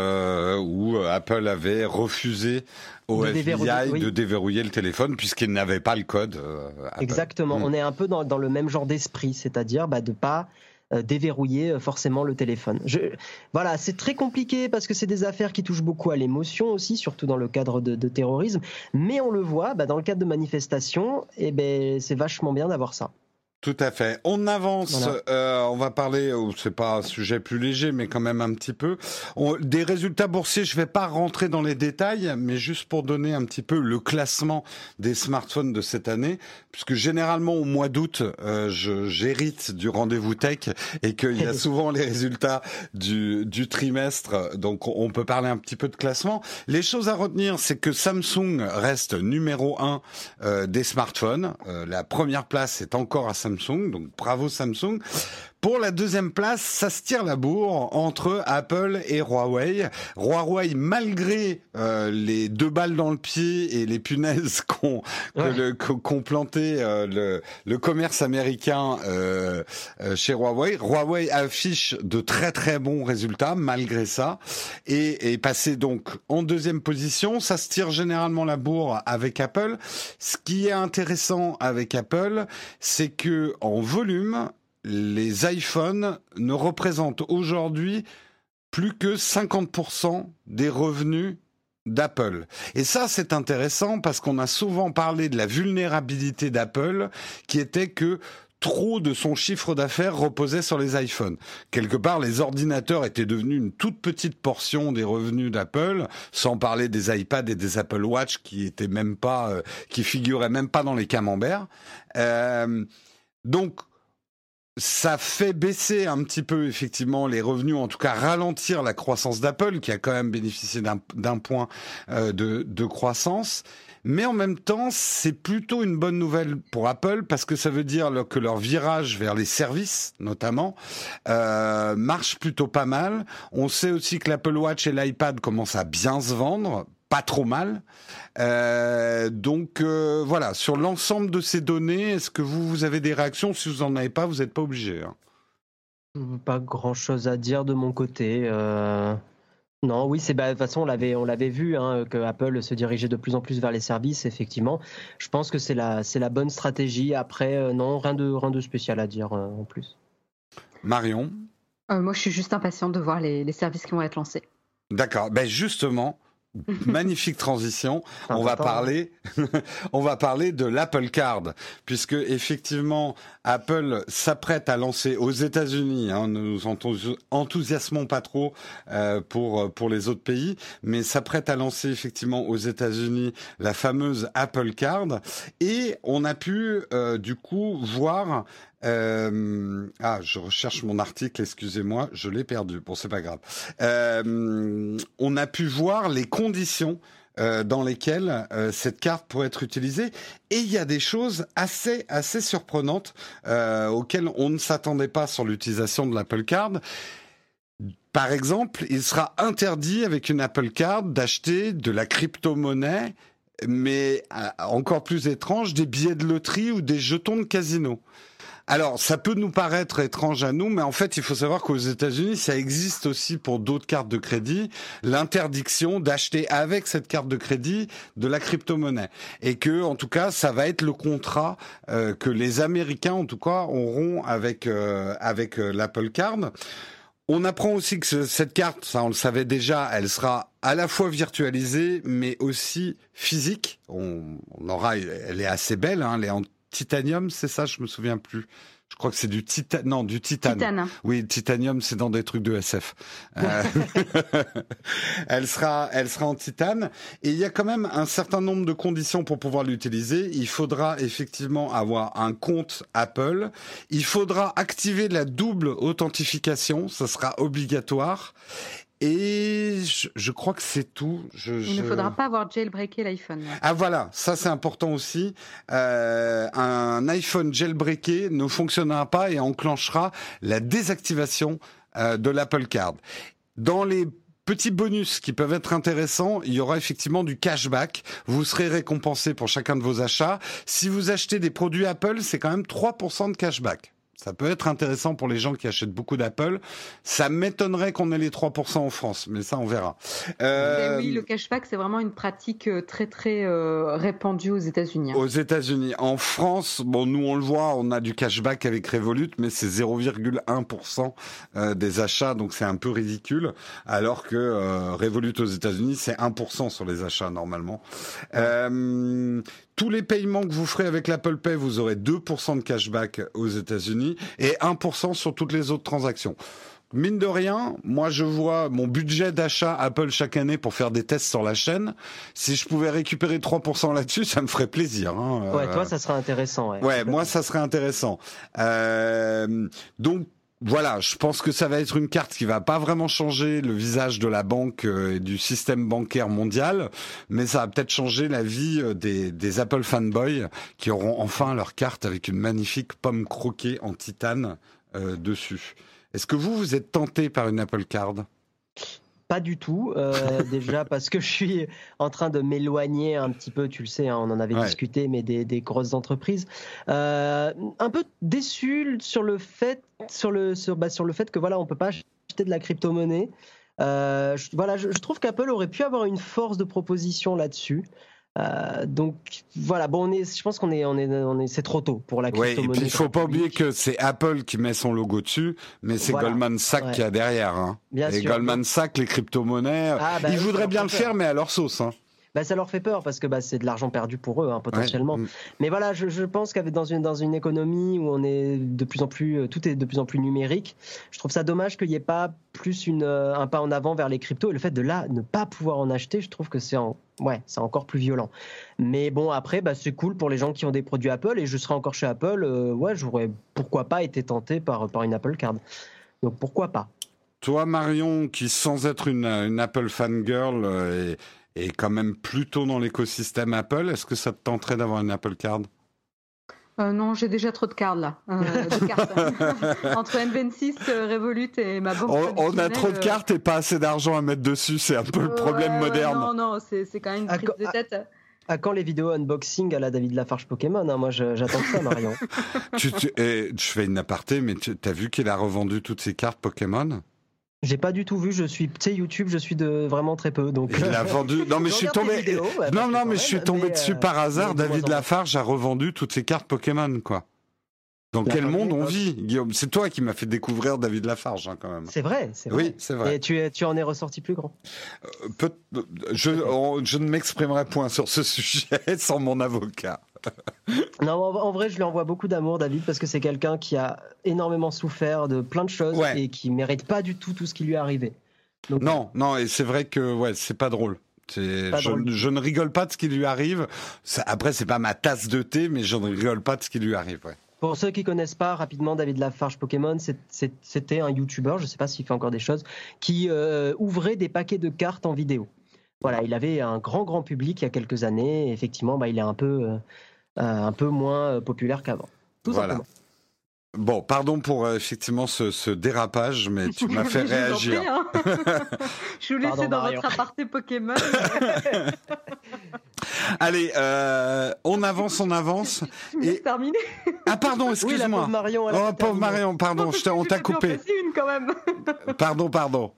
où Apple avait refusé au FBI de déverrouiller le téléphone puisqu'il n'avait pas le code. Exactement. Hmm. On est un peu dans, dans le même genre d'esprit, c'est-à-dire bah, de pas déverrouiller euh, forcément le téléphone. Voilà, c'est très compliqué parce que c'est des affaires qui touchent beaucoup à l'émotion aussi, surtout dans le cadre de, terrorisme. Mais on le voit, bah, dans le cadre de manifestations, eh ben, c'est vachement bien d'avoir ça. Tout à fait. On avance. Euh, on va parler. Oh, c'est pas un sujet plus léger, mais quand même un petit peu. des résultats boursiers. Je vais pas rentrer dans les détails, mais juste pour donner un petit peu le classement des smartphones de cette année, puisque généralement au mois d'août, euh, j'hérite du rendez-vous tech et qu'il y a [laughs] souvent les résultats du, du trimestre. Donc on peut parler un petit peu de classement. Les choses à retenir, c'est que Samsung reste numéro un euh, des smartphones. Euh, la première place est encore à Samsung Donc bravo Samsung. Pour la deuxième place, ça se tire la bourre entre Apple et Huawei. Huawei, malgré euh, les deux balles dans le pied et les punaises [laughs] qu'ont planté euh, le, commerce américain euh, chez Huawei, Huawei affiche de très très bons résultats malgré ça et est passé donc en deuxième position. Ça se tire généralement la bourre avec Apple. Ce qui est intéressant avec Apple, c'est que en volume, les iPhones ne représentent aujourd'hui plus que 50% des revenus d'Apple. Et ça, c'est intéressant parce qu'on a souvent parlé de la vulnérabilité d'Apple, qui était que trop de son chiffre d'affaires reposait sur les iPhones. Quelque part, les ordinateurs étaient devenus une toute petite portion des revenus d'Apple, sans parler des iPads et des Apple Watch qui étaient même pas, euh, qui figuraient même pas dans les camemberts. Euh, donc, ça fait baisser un petit peu effectivement les revenus, en tout cas ralentir la croissance d'Apple, qui a quand même bénéficié d'un point euh, de, de, croissance. Mais en même temps, c'est plutôt une bonne nouvelle pour Apple parce que ça veut dire que leur virage vers les services, notamment, euh, marche plutôt pas mal. On sait aussi que l'Apple Watch et l'iPad commencent à bien se vendre, pas trop mal. Euh, donc euh, voilà, sur l'ensemble de ces données, est-ce que vous, vous avez des réactions? Si vous n'en avez pas, vous n'êtes pas obligé. Hein. Pas grand-chose à dire de mon côté. Euh. Non, oui, c'est bah, de toute façon on l'avait on l'avait vu hein, que Apple se dirigeait de plus en plus vers les services. Effectivement, je pense que c'est la c'est la bonne stratégie. Après, non, rien de rien de spécial à dire en plus. Marion? moi, je suis juste impatiente de voir les, les services qui vont être lancés. D'accord. Ben justement, magnifique transition. On va parler, [laughs] on va parler de l'Apple Card, puisque effectivement Apple s'apprête à lancer aux États-Unis. Hein, nous nous enthousiasmons pas trop euh, pour pour les autres pays, mais s'apprête à lancer effectivement aux États-Unis la fameuse Apple Card, et on a pu euh, du coup voir euh, ah, je recherche mon article, excusez-moi, je l'ai perdu. Bon, c'est pas grave. On a pu voir les conditions euh, dans lesquels euh, cette carte pourrait être utilisée. Et il y a des choses assez assez surprenantes euh, auxquelles on ne s'attendait pas sur l'utilisation de l'Apple Card. Par exemple, il sera interdit avec une Apple Card d'acheter de la crypto-monnaie, mais euh, encore plus étrange, des billets de loterie ou des jetons de casino. Alors, ça peut nous paraître étrange à nous, mais en fait, il faut savoir qu'aux États-Unis, ça existe aussi pour d'autres cartes de crédit, l'interdiction d'acheter avec cette carte de crédit de la crypto-monnaie. Et que, en tout cas, ça va être le contrat euh, que les Américains, en tout cas, auront avec euh, avec euh, l'Apple Card. On apprend aussi que ce- cette carte, ça on le savait déjà, elle sera à la fois virtualisée, mais aussi physique. On, on aura, elle est assez belle, hein, elle est en titanium, c'est ça, je me souviens plus. Je crois que c'est du titane, non, du titane. Titane. Oui, titanium, c'est dans des trucs de SF. Euh, [laughs] elle sera, elle sera en titane. Et il y a quand même un certain nombre de conditions pour pouvoir l'utiliser. Il faudra effectivement avoir un compte Apple. Il faudra activer la double authentification. Ça sera obligatoire. Et je, je crois que c'est tout. Je, Il je- ne faudra pas avoir jailbreaké l'iPhone. ah voilà, ça c'est important aussi. Euh, un iPhone jailbreaké ne fonctionnera pas et enclenchera la désactivation euh, de l'Apple Card. Dans les petits bonus qui peuvent être intéressants, il y aura effectivement du cashback. Vous serez récompensé pour chacun de vos achats. Si vous achetez des produits Apple, c'est quand même 3% de cashback. Ça peut être intéressant pour les gens qui achètent beaucoup d'Apple. Ça m'étonnerait qu'on ait les 3% en France, mais ça on verra. Euh, oui, le cashback, c'est vraiment une pratique euh, très très euh, répandue aux États-Unis. hein. Aux États-Unis. En France, bon, nous on le voit, on a du cashback avec Revolut, mais c'est 0,1% euh, des achats, donc c'est un peu ridicule. Alors que euh, Revolut aux États-Unis, c'est 1% sur les achats normalement. Euh, tous les paiements que vous ferez avec l'Apple Pay, vous aurez 2% de cashback aux États-Unis et 1% sur toutes les autres transactions. Mine de rien, moi je vois mon budget d'achat Apple chaque année pour faire des tests sur la chaîne. Si je pouvais récupérer 3% là-dessus, ça me ferait plaisir. hein. Ouais, toi, ça serait intéressant. Ouais, Ouais, moi ça serait intéressant. Euh, donc voilà, je pense que ça va être une carte qui va pas vraiment changer le visage de la banque euh, et du système bancaire mondial, mais ça va peut-être changer la vie euh, des, Apple fanboys qui auront enfin leur carte avec une magnifique pomme croquée en titane euh, dessus. Est-ce que vous, vous êtes tenté par une Apple Card? Pas du tout. euh, [laughs] déjà parce que je suis en train de m'éloigner un petit peu, tu le sais, hein, on en avait Ouais. discuté, mais des, des grosses entreprises. Euh, un peu déçu sur le fait, sur le, sur, bah, sur le fait que voilà, on peut pas acheter de la crypto-monnaie. Euh, je, voilà, je, je trouve qu'Apple aurait pu avoir une force de proposition là-dessus. Euh, donc voilà, bon, on est, je pense qu'on est, on est, on est, c'est trop tôt pour la Oui, et crypto-monnaie. puis il faut pas oublier que c'est Apple qui met son logo dessus, mais c'est Voilà. Goldman Sachs Ouais. qui a derrière. Hein. Bien et sûr. Goldman Sachs, les crypto-monnaies, Ah, bah ils voudraient bien le faire, mais à leur sauce. Hein. Bah, ça leur fait peur parce que bah, c'est de l'argent perdu pour eux hein, potentiellement. Ouais. Mm. Mais voilà, je, je pense qu'avec dans une dans une économie où on est de plus en plus euh, tout est de plus en plus numérique, je trouve ça dommage qu'il n'y ait pas plus une euh, un pas en avant vers les cryptos et le fait de là ne pas pouvoir en acheter, je trouve que c'est en ouais, c'est encore plus violent. Mais bon après bah, c'est cool pour les gens qui ont des produits Apple et je serai encore chez Apple, euh, ouais, j'aurais pourquoi pas été tenté par par une Apple Card. Donc pourquoi pas? Toi, Marion, qui sans être une, une Apple fangirl euh, est, est quand même plutôt dans l'écosystème Apple, est-ce que ça te tenterait d'avoir une Apple Card? Euh, non, j'ai déjà trop de cartes là. Euh, [laughs] de cartes. [laughs] Entre N26, euh, Revolut et ma banque. on, on a trop de cartes et pas assez d'argent à mettre dessus, c'est un peu le problème ouais, ouais, moderne. non, non, c'est c'est quand même une prise de tête. À quand les vidéos unboxing à la David Lafarge Pokémon hein? Moi j'attends ça Marion. [laughs] tu, tu- et je fais une aparté, mais tu as vu qu'il a revendu toutes ses cartes Pokémon? J'ai pas du tout vu, je suis, tu sais, YouTube, je suis de vraiment très peu, donc. Il a vendu. Non, mais je suis tombé. vidéos, non, non, mais je suis tombé mais, dessus euh, par hasard. de moins David. Lafarge a revendu toutes ses cartes Pokémon, quoi. Dans La quel monde on vit, Guillaume? C'est toi qui m'as fait découvrir David Lafarge, hein, quand même. C'est vrai, c'est vrai. Oui, c'est vrai. Et tu, es- tu en es ressorti plus grand. Euh, peut- je, on- je ne m'exprimerai point sur ce [laughs] sujet sans mon avocat. Non, en, vrai, je lui envoie beaucoup d'amour, David, parce que c'est quelqu'un qui a énormément souffert de plein de choses Ouais. et qui mérite pas du tout tout ce qui lui est arrivé. Donc, Non, non, et c'est vrai que ouais, c'est pas drôle. Je, ne rigole pas de ce qui lui arrive. Ça- après, c'est pas ma tasse de thé, mais je ne rigole pas de ce qui lui arrive. Ouais. Pour ceux qui connaissent pas rapidement David Lafarge Pokémon, c'était un YouTuber, je sais pas s'il fait encore des choses, qui euh, ouvrait des paquets de cartes en vidéo. voilà, il avait un grand grand public il y a quelques années. Et effectivement, bah, il est un peu euh, un peu moins populaire qu'avant. Tout Voilà. simplement. Bon, pardon pour euh, effectivement ce, ce dérapage, mais tu [laughs] m'as fait réagir. prie, hein. [laughs] Je vous laissais Pardon, dans Marion. votre aparté Pokémon. [laughs] Allez, euh, on avance, on avance. Et- terminer. Ah pardon, Oui, la excuse-moi. pauvre Marion. elle a oh pauvre terminé. Marion, pardon, je t'ai- on t'a coupé. une quand même. Pardon, pardon.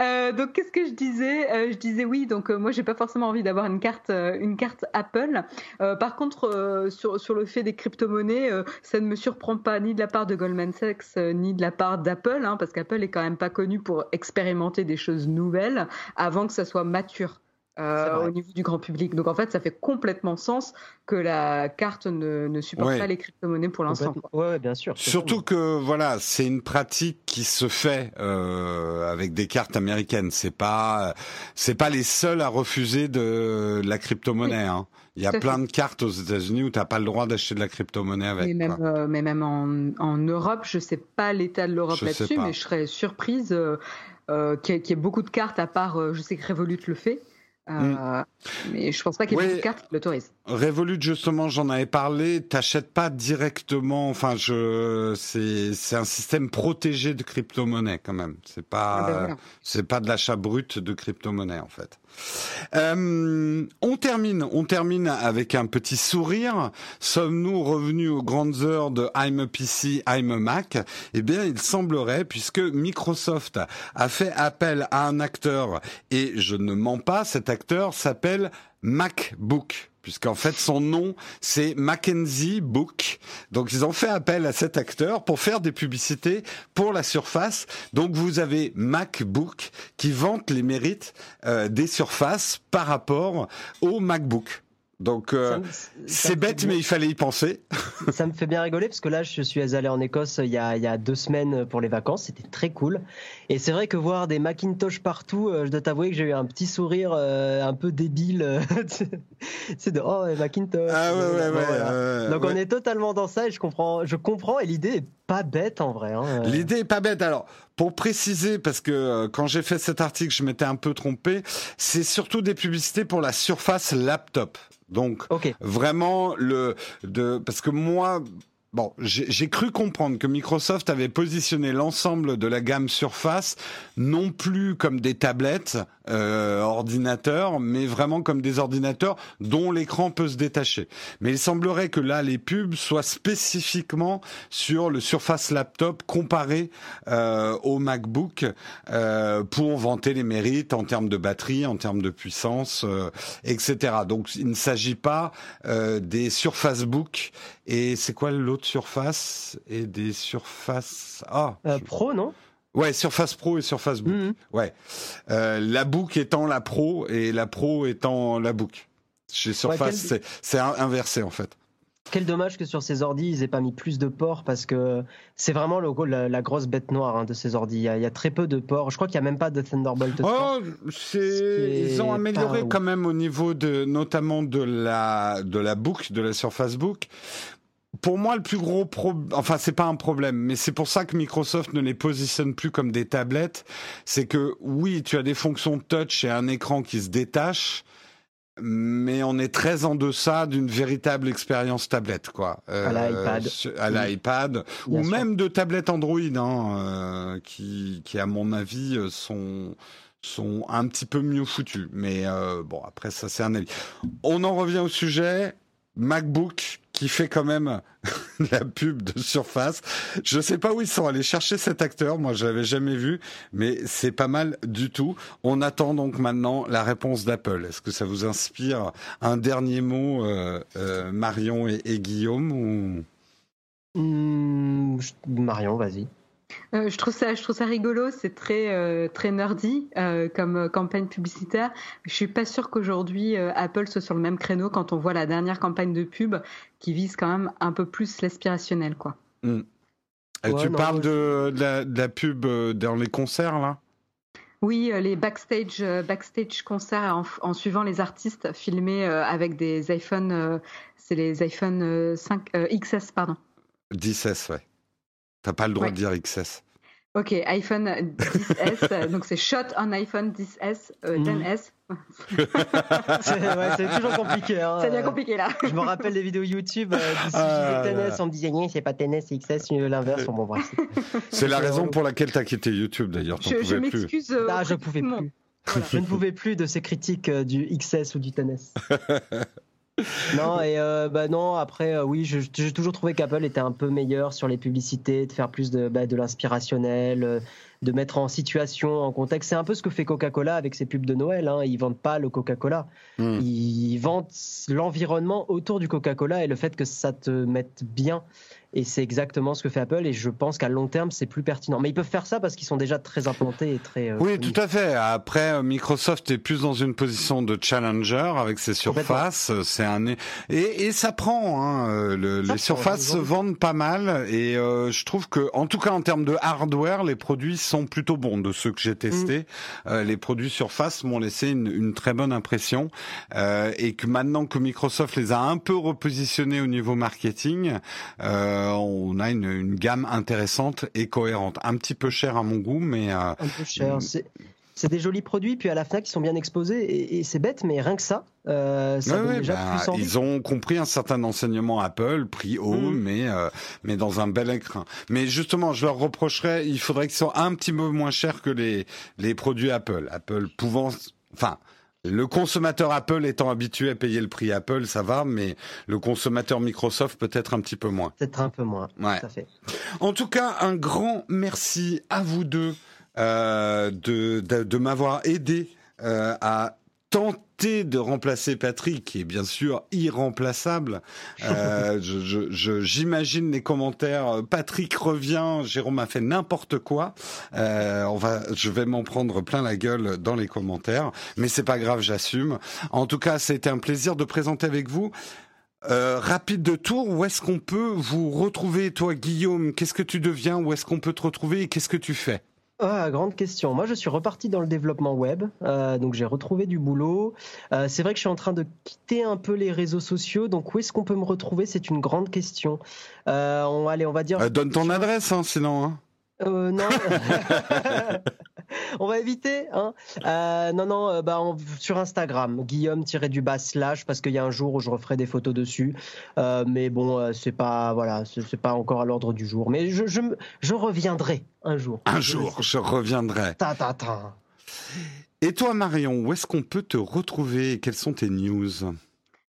Euh, donc qu'est-ce que je disais? Euh, Je disais oui. Donc euh, moi j'ai pas forcément envie d'avoir une carte, une carte Apple. Par contre sur le fait des crypto-monnaies, ça ne me surprend pas ni de la part de Goldman Sachs ni de la part d'Apple, hein, parce qu'Apple est quand même pas connu pour expérimenter des choses nouvelles avant que ça soit mature. Euh, au niveau du grand public. Donc en fait, ça fait complètement sens que la carte ne, ne supporte Ouais. pas les crypto-monnaies pour l'instant. Ouais, bien sûr. Surtout que voilà, c'est une pratique qui se fait euh, avec des cartes américaines. C'est pas, c'est pas les seuls à refuser de la crypto-monnaie. hein. Il y a plein fait. de cartes aux États-Unis où t'as pas le droit d'acheter de la crypto-monnaie avec. Mais même, quoi. euh, mais même en, en Europe, je sais pas l'état de l'Europe là-dessus, mais je serais surprise euh, euh, qu'il y, ait- qu'il y ait beaucoup de cartes, à part, euh, je sais que Revolut le fait, euh, mais je pense pas qu'il y ait Mm. Ouais. de cartes qui l'autorisent. Revolut justement, j'en avais parlé. T'achètes pas directement. Enfin, je, c'est, c'est un système protégé de crypto-monnaie quand même. C'est pas, Ah ben c'est pas de l'achat brut de crypto-monnaie en fait. Euh, on termine, on termine avec un petit sourire. Sommes-nous revenus aux grandes heures de I'm a PC, I'm a Mac? Eh bien, il semblerait, puisque Microsoft a fait appel à un acteur, et je ne mens pas, cet acteur s'appelle MacBook. Puisqu'en fait, son nom, c'est Mackenzie Book. Donc, ils ont fait appel à cet acteur pour faire des publicités pour la surface. Donc, vous avez MacBook qui vante les mérites euh, des surfaces par rapport au MacBook. Donc, euh, c'est bête, bien- mais il fallait y penser. [laughs] Ça me fait bien rigoler parce que là, je suis allé en Écosse il y a, il y a deux semaines pour les vacances. C'était très cool. Et c'est vrai que voir des Macintosh partout, euh, je dois t'avouer que j'ai eu un petit sourire euh, un peu débile. euh, [laughs] c'est de oh, Macintosh. Ah ouais, ouais, ouais. voilà. euh, Donc on est totalement dans ça et je comprends, je comprends et l'idée est pas bête en vrai. hein. L'idée est pas bête. Alors, pour préciser, parce que euh, quand j'ai fait cet article, je m'étais un peu trompé, c'est surtout des publicités pour la surface laptop. Donc, Ok. vraiment le de parce que moi Bon, j'ai cru comprendre que Microsoft avait positionné l'ensemble de la gamme Surface non plus comme des tablettes, euh, ordinateurs, mais vraiment comme des ordinateurs dont l'écran peut se détacher. Mais il semblerait que là, les pubs soient spécifiquement sur le Surface Laptop comparé euh, au MacBook euh, pour vanter les mérites en termes de batterie, en termes de puissance, euh, etc. Donc, il ne s'agit pas des Surface Book et c'est quoi l'autre Surface et des Surface ah Euh, je- pro, non ouais Surface Pro et Surface Book. Mhm. ouais. Euh, la Book étant la Pro et la Pro étant la Book. Chez Surface quel- c'est c'est in- inversé en fait Quel dommage que sur ces ordis, ils aient pas mis plus de ports parce que c'est vraiment le, la, la grosse bête noire hein, de ces ordis. Il y, a, il y a très peu de ports. Je crois qu'il y a même pas de Thunderbolt 3. Oh, c'est ils ont amélioré pas quand même au niveau de notamment de la de la book de la Surface Book. Pour moi, le plus gros problème, enfin, c'est pas un problème, mais c'est pour ça que Microsoft ne les positionne plus comme des tablettes. C'est que oui, tu as des fonctions touch et un écran qui se détache, mais on est très en deçà d'une véritable expérience tablette, quoi. Euh, À l'iPad. sur- À l'iPad, ou même de tablettes Android, hein, euh, qui, qui, à mon avis, euh, sont sont un petit peu mieux foutus. Mais euh, bon, après, ça, c'est un avis. On en revient au sujet. MacBook qui fait quand même [laughs] la pub de Surface. Je sais pas où ils sont allés chercher cet acteur. Moi, je l'avais jamais vu, mais c'est pas mal du tout. On attend donc maintenant la réponse d'Apple. Est-ce que ça vous inspire un dernier mot, euh, euh, Marion et, Guillaume ou... Je- Marion, vas-y. Euh, je trouve ça, je trouve ça rigolo. C'est très, euh, très nerdy euh, comme euh, campagne publicitaire. Je suis pas sûre qu'aujourd'hui euh, Apple soit sur le même créneau quand on voit la dernière campagne de pub qui vise quand même un peu plus l'aspirationnel, quoi. Ouais, tu non, parles de, de la, de la pub dans les concerts là? Oui, les backstage, backstage concerts en, en suivant les artistes filmés avec des iPhones, c'est les iPhone euh, 5, euh, XS, pardon. 10S, ouais. T'as pas le droit Ouais. de dire XS. Ok, iPhone 10S, [laughs] donc c'est shot on iPhone 10S, euh, 10S. [laughs] C'est ouais, toujours compliqué. Hein. C'est bien compliqué là. Je me rappelle des vidéos YouTube euh, du Ah, tennis, on me disait c'est pas tennis, c'est XS, c'est l'inverse. Bon, bref. [laughs] C'est la raison pour laquelle t'as quitté YouTube d'ailleurs. Je, m'excuse. euh, Ah, je pouvais plus. Je ne pouvais plus de ces critiques euh, du XS ou du tennis. [laughs] non, et euh, bah non, après, euh, oui, j'ai toujours trouvé qu'Apple était un peu meilleur sur les publicités, de faire plus de, bah, de l'inspirationnel, euh, de mettre en situation, en contexte. C'est un peu ce que fait Coca-Cola avec ses pubs de Noël. Hein. Ils vendent pas le Coca-Cola. Hmm. Ils vendent l'environnement autour du Coca-Cola et le fait que ça te mette bien. Et c'est exactement ce que fait Apple. Et je pense qu'à long terme, c'est plus pertinent. Mais ils peuvent faire ça parce qu'ils sont déjà très implantés et très. euh, Oui, connus. tout à fait. Après, Microsoft est plus dans une position de challenger avec ses surfaces. C'est un et, et ça prend. Hein, euh, le- Ça les surfaces se vendent pas mal et euh, je trouve que, en tout cas en termes de hardware, les produits sont plutôt bons. De ceux que j'ai testés, Mm. Euh, les produits Surface m'ont laissé une, une très bonne impression euh, et que maintenant que Microsoft les a un peu repositionnés au niveau marketing, euh, on a une, une gamme intéressante et cohérente. Un petit peu cher à mon goût, mais euh, un peu cher. C'est des jolis produits, puis à la Fnac, ils sont bien exposés. Et, et c'est bête, mais rien que ça, euh, ça Ouais, donne ouais, déjà bah, plus ils ont compris un certain enseignement Apple, prix haut, Mm. mais euh, mais dans un bel écrin. Mais justement, je leur reprocherais, il faudrait qu'ils soient un petit peu moins chers que les les produits Apple. Apple pouvant, enfin. Le consommateur Apple étant habitué à payer le prix Apple, ça va, mais le consommateur Microsoft peut-être un petit peu moins. Peut-être un peu moins. Ouais. Tout à fait. En tout cas, un grand merci à vous deux euh, de, de, de m'avoir aidé euh, à tenter de remplacer Patrick, qui est bien sûr irremplaçable. Euh, [laughs] je- je- je- J'imagine les commentaires. euh, Patrick revient, Jérôme a fait n'importe quoi. Euh, on va, je vais m'en prendre plein la gueule dans les commentaires, mais c'est pas grave, j'assume. En tout cas, c'était un plaisir de présenter avec vous. Euh, rapide de tour, où est-ce qu'on peut vous retrouver, toi Guillaume? Qu'est-ce que tu deviens? Où est-ce qu'on peut te retrouver? Et qu'est-ce que tu fais? Ah, grande question. Moi, je suis reparti dans le développement web, euh, donc j'ai retrouvé du boulot. Euh, c'est vrai que je suis en train de quitter un peu les réseaux sociaux, donc où est-ce qu'on peut me retrouver? C'est une grande question. Euh, on, allez, on va dire. Euh, Donne ton adresse, hein, sinon. Hein. Euh, non. [laughs] on va éviter. Hein. Euh, non, non, euh, bah, on- sur Instagram, Guillaume-du-bas slash, parce qu'il y a un jour où je referai des photos dessus. Euh, mais bon, euh, c'est pas, voilà, c'est pas encore à l'ordre du jour. Mais je, je, reviendrai un jour. Un Je jour, je reviendrai. Ta, ta, ta. Et toi Marion, où est-ce qu'on peut te retrouver? Quelles sont tes news?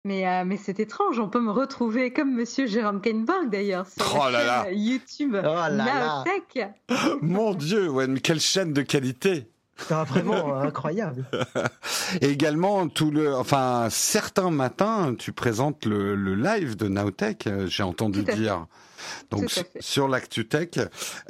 Mais, euh, mais c'est étrange, on peut me retrouver comme monsieur Jérôme Kainborg d'ailleurs sur Oh la là là. YouTube Oh là là. Naotech. [gasps] Mon Dieu, ouais, mais quelle chaîne de qualité Ah, vraiment euh, incroyable. [laughs] Et également, tout le, enfin, certains matins, tu présentes le, le live de Nowtech, euh, j'ai entendu fait. Donc sur- fait. sur l'ActuTech,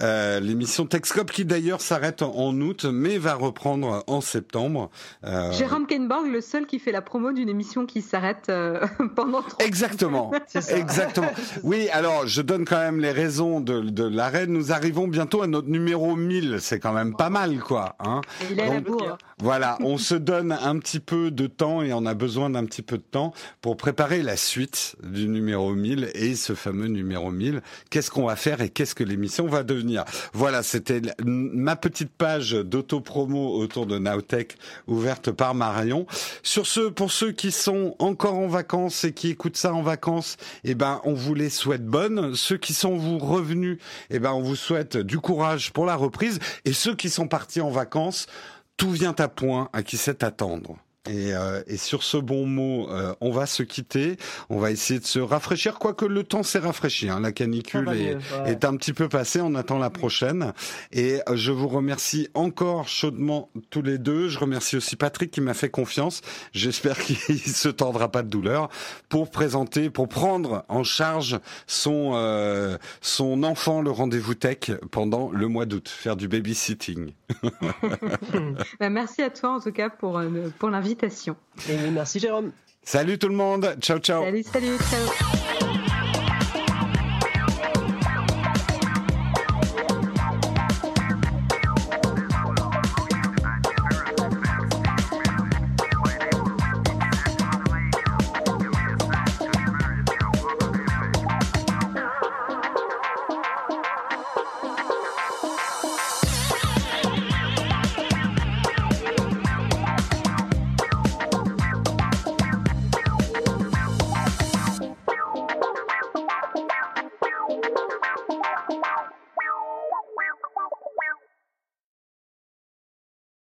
euh, l'émission Techscope qui d'ailleurs s'arrête en, août, mais va reprendre en septembre. Euh, Jérôme Kainborg, le seul qui fait la promo d'une émission qui s'arrête euh, [laughs] pendant trois Exactement. [laughs] C'est ça. Exactement. [laughs] Oui, alors je donne quand même les raisons de, de l'arrêt. Nous arrivons bientôt à notre numéro 1000. C'est quand même pas mal, quoi. Hein il a la Donc. Voilà, on se donne un petit peu de temps et on a besoin d'un petit peu de temps pour préparer la suite du numéro 1000 et ce fameux numéro 1000. Qu'est-ce qu'on va faire et qu'est-ce que l'émission va devenir? Voilà, c'était ma petite page d'auto-promo autour de Nowtech ouverte par Marion. Sur ce, pour ceux qui sont encore en vacances et qui écoutent ça en vacances, eh ben, on vous les souhaite bonnes. Ceux qui sont vous revenus, eh ben, on vous souhaite du courage pour la reprise. Et ceux qui sont partis en vacances, tout vient à point à qui sait attendre. Et, euh, et sur ce bon mot, euh, on va se quitter. On va essayer de se rafraîchir, quoique le temps s'est rafraîchi. Hein. La canicule va est, mieux, ouais. est un petit peu passée. On attend la prochaine. Et euh, je vous remercie encore chaudement tous les deux. Je remercie aussi Patrick qui m'a fait confiance. J'espère [laughs] qu'il se tordra pas de douleur pour présenter, pour prendre en charge son euh, son enfant, le rendez-vous tech, pendant le mois d'août, faire du babysitting. [laughs] [laughs] Bah, merci à toi en tout cas pour, euh, pour l'invitation. Et merci Jérôme. Salut tout le monde. Ciao ciao. Salut, salut, ciao.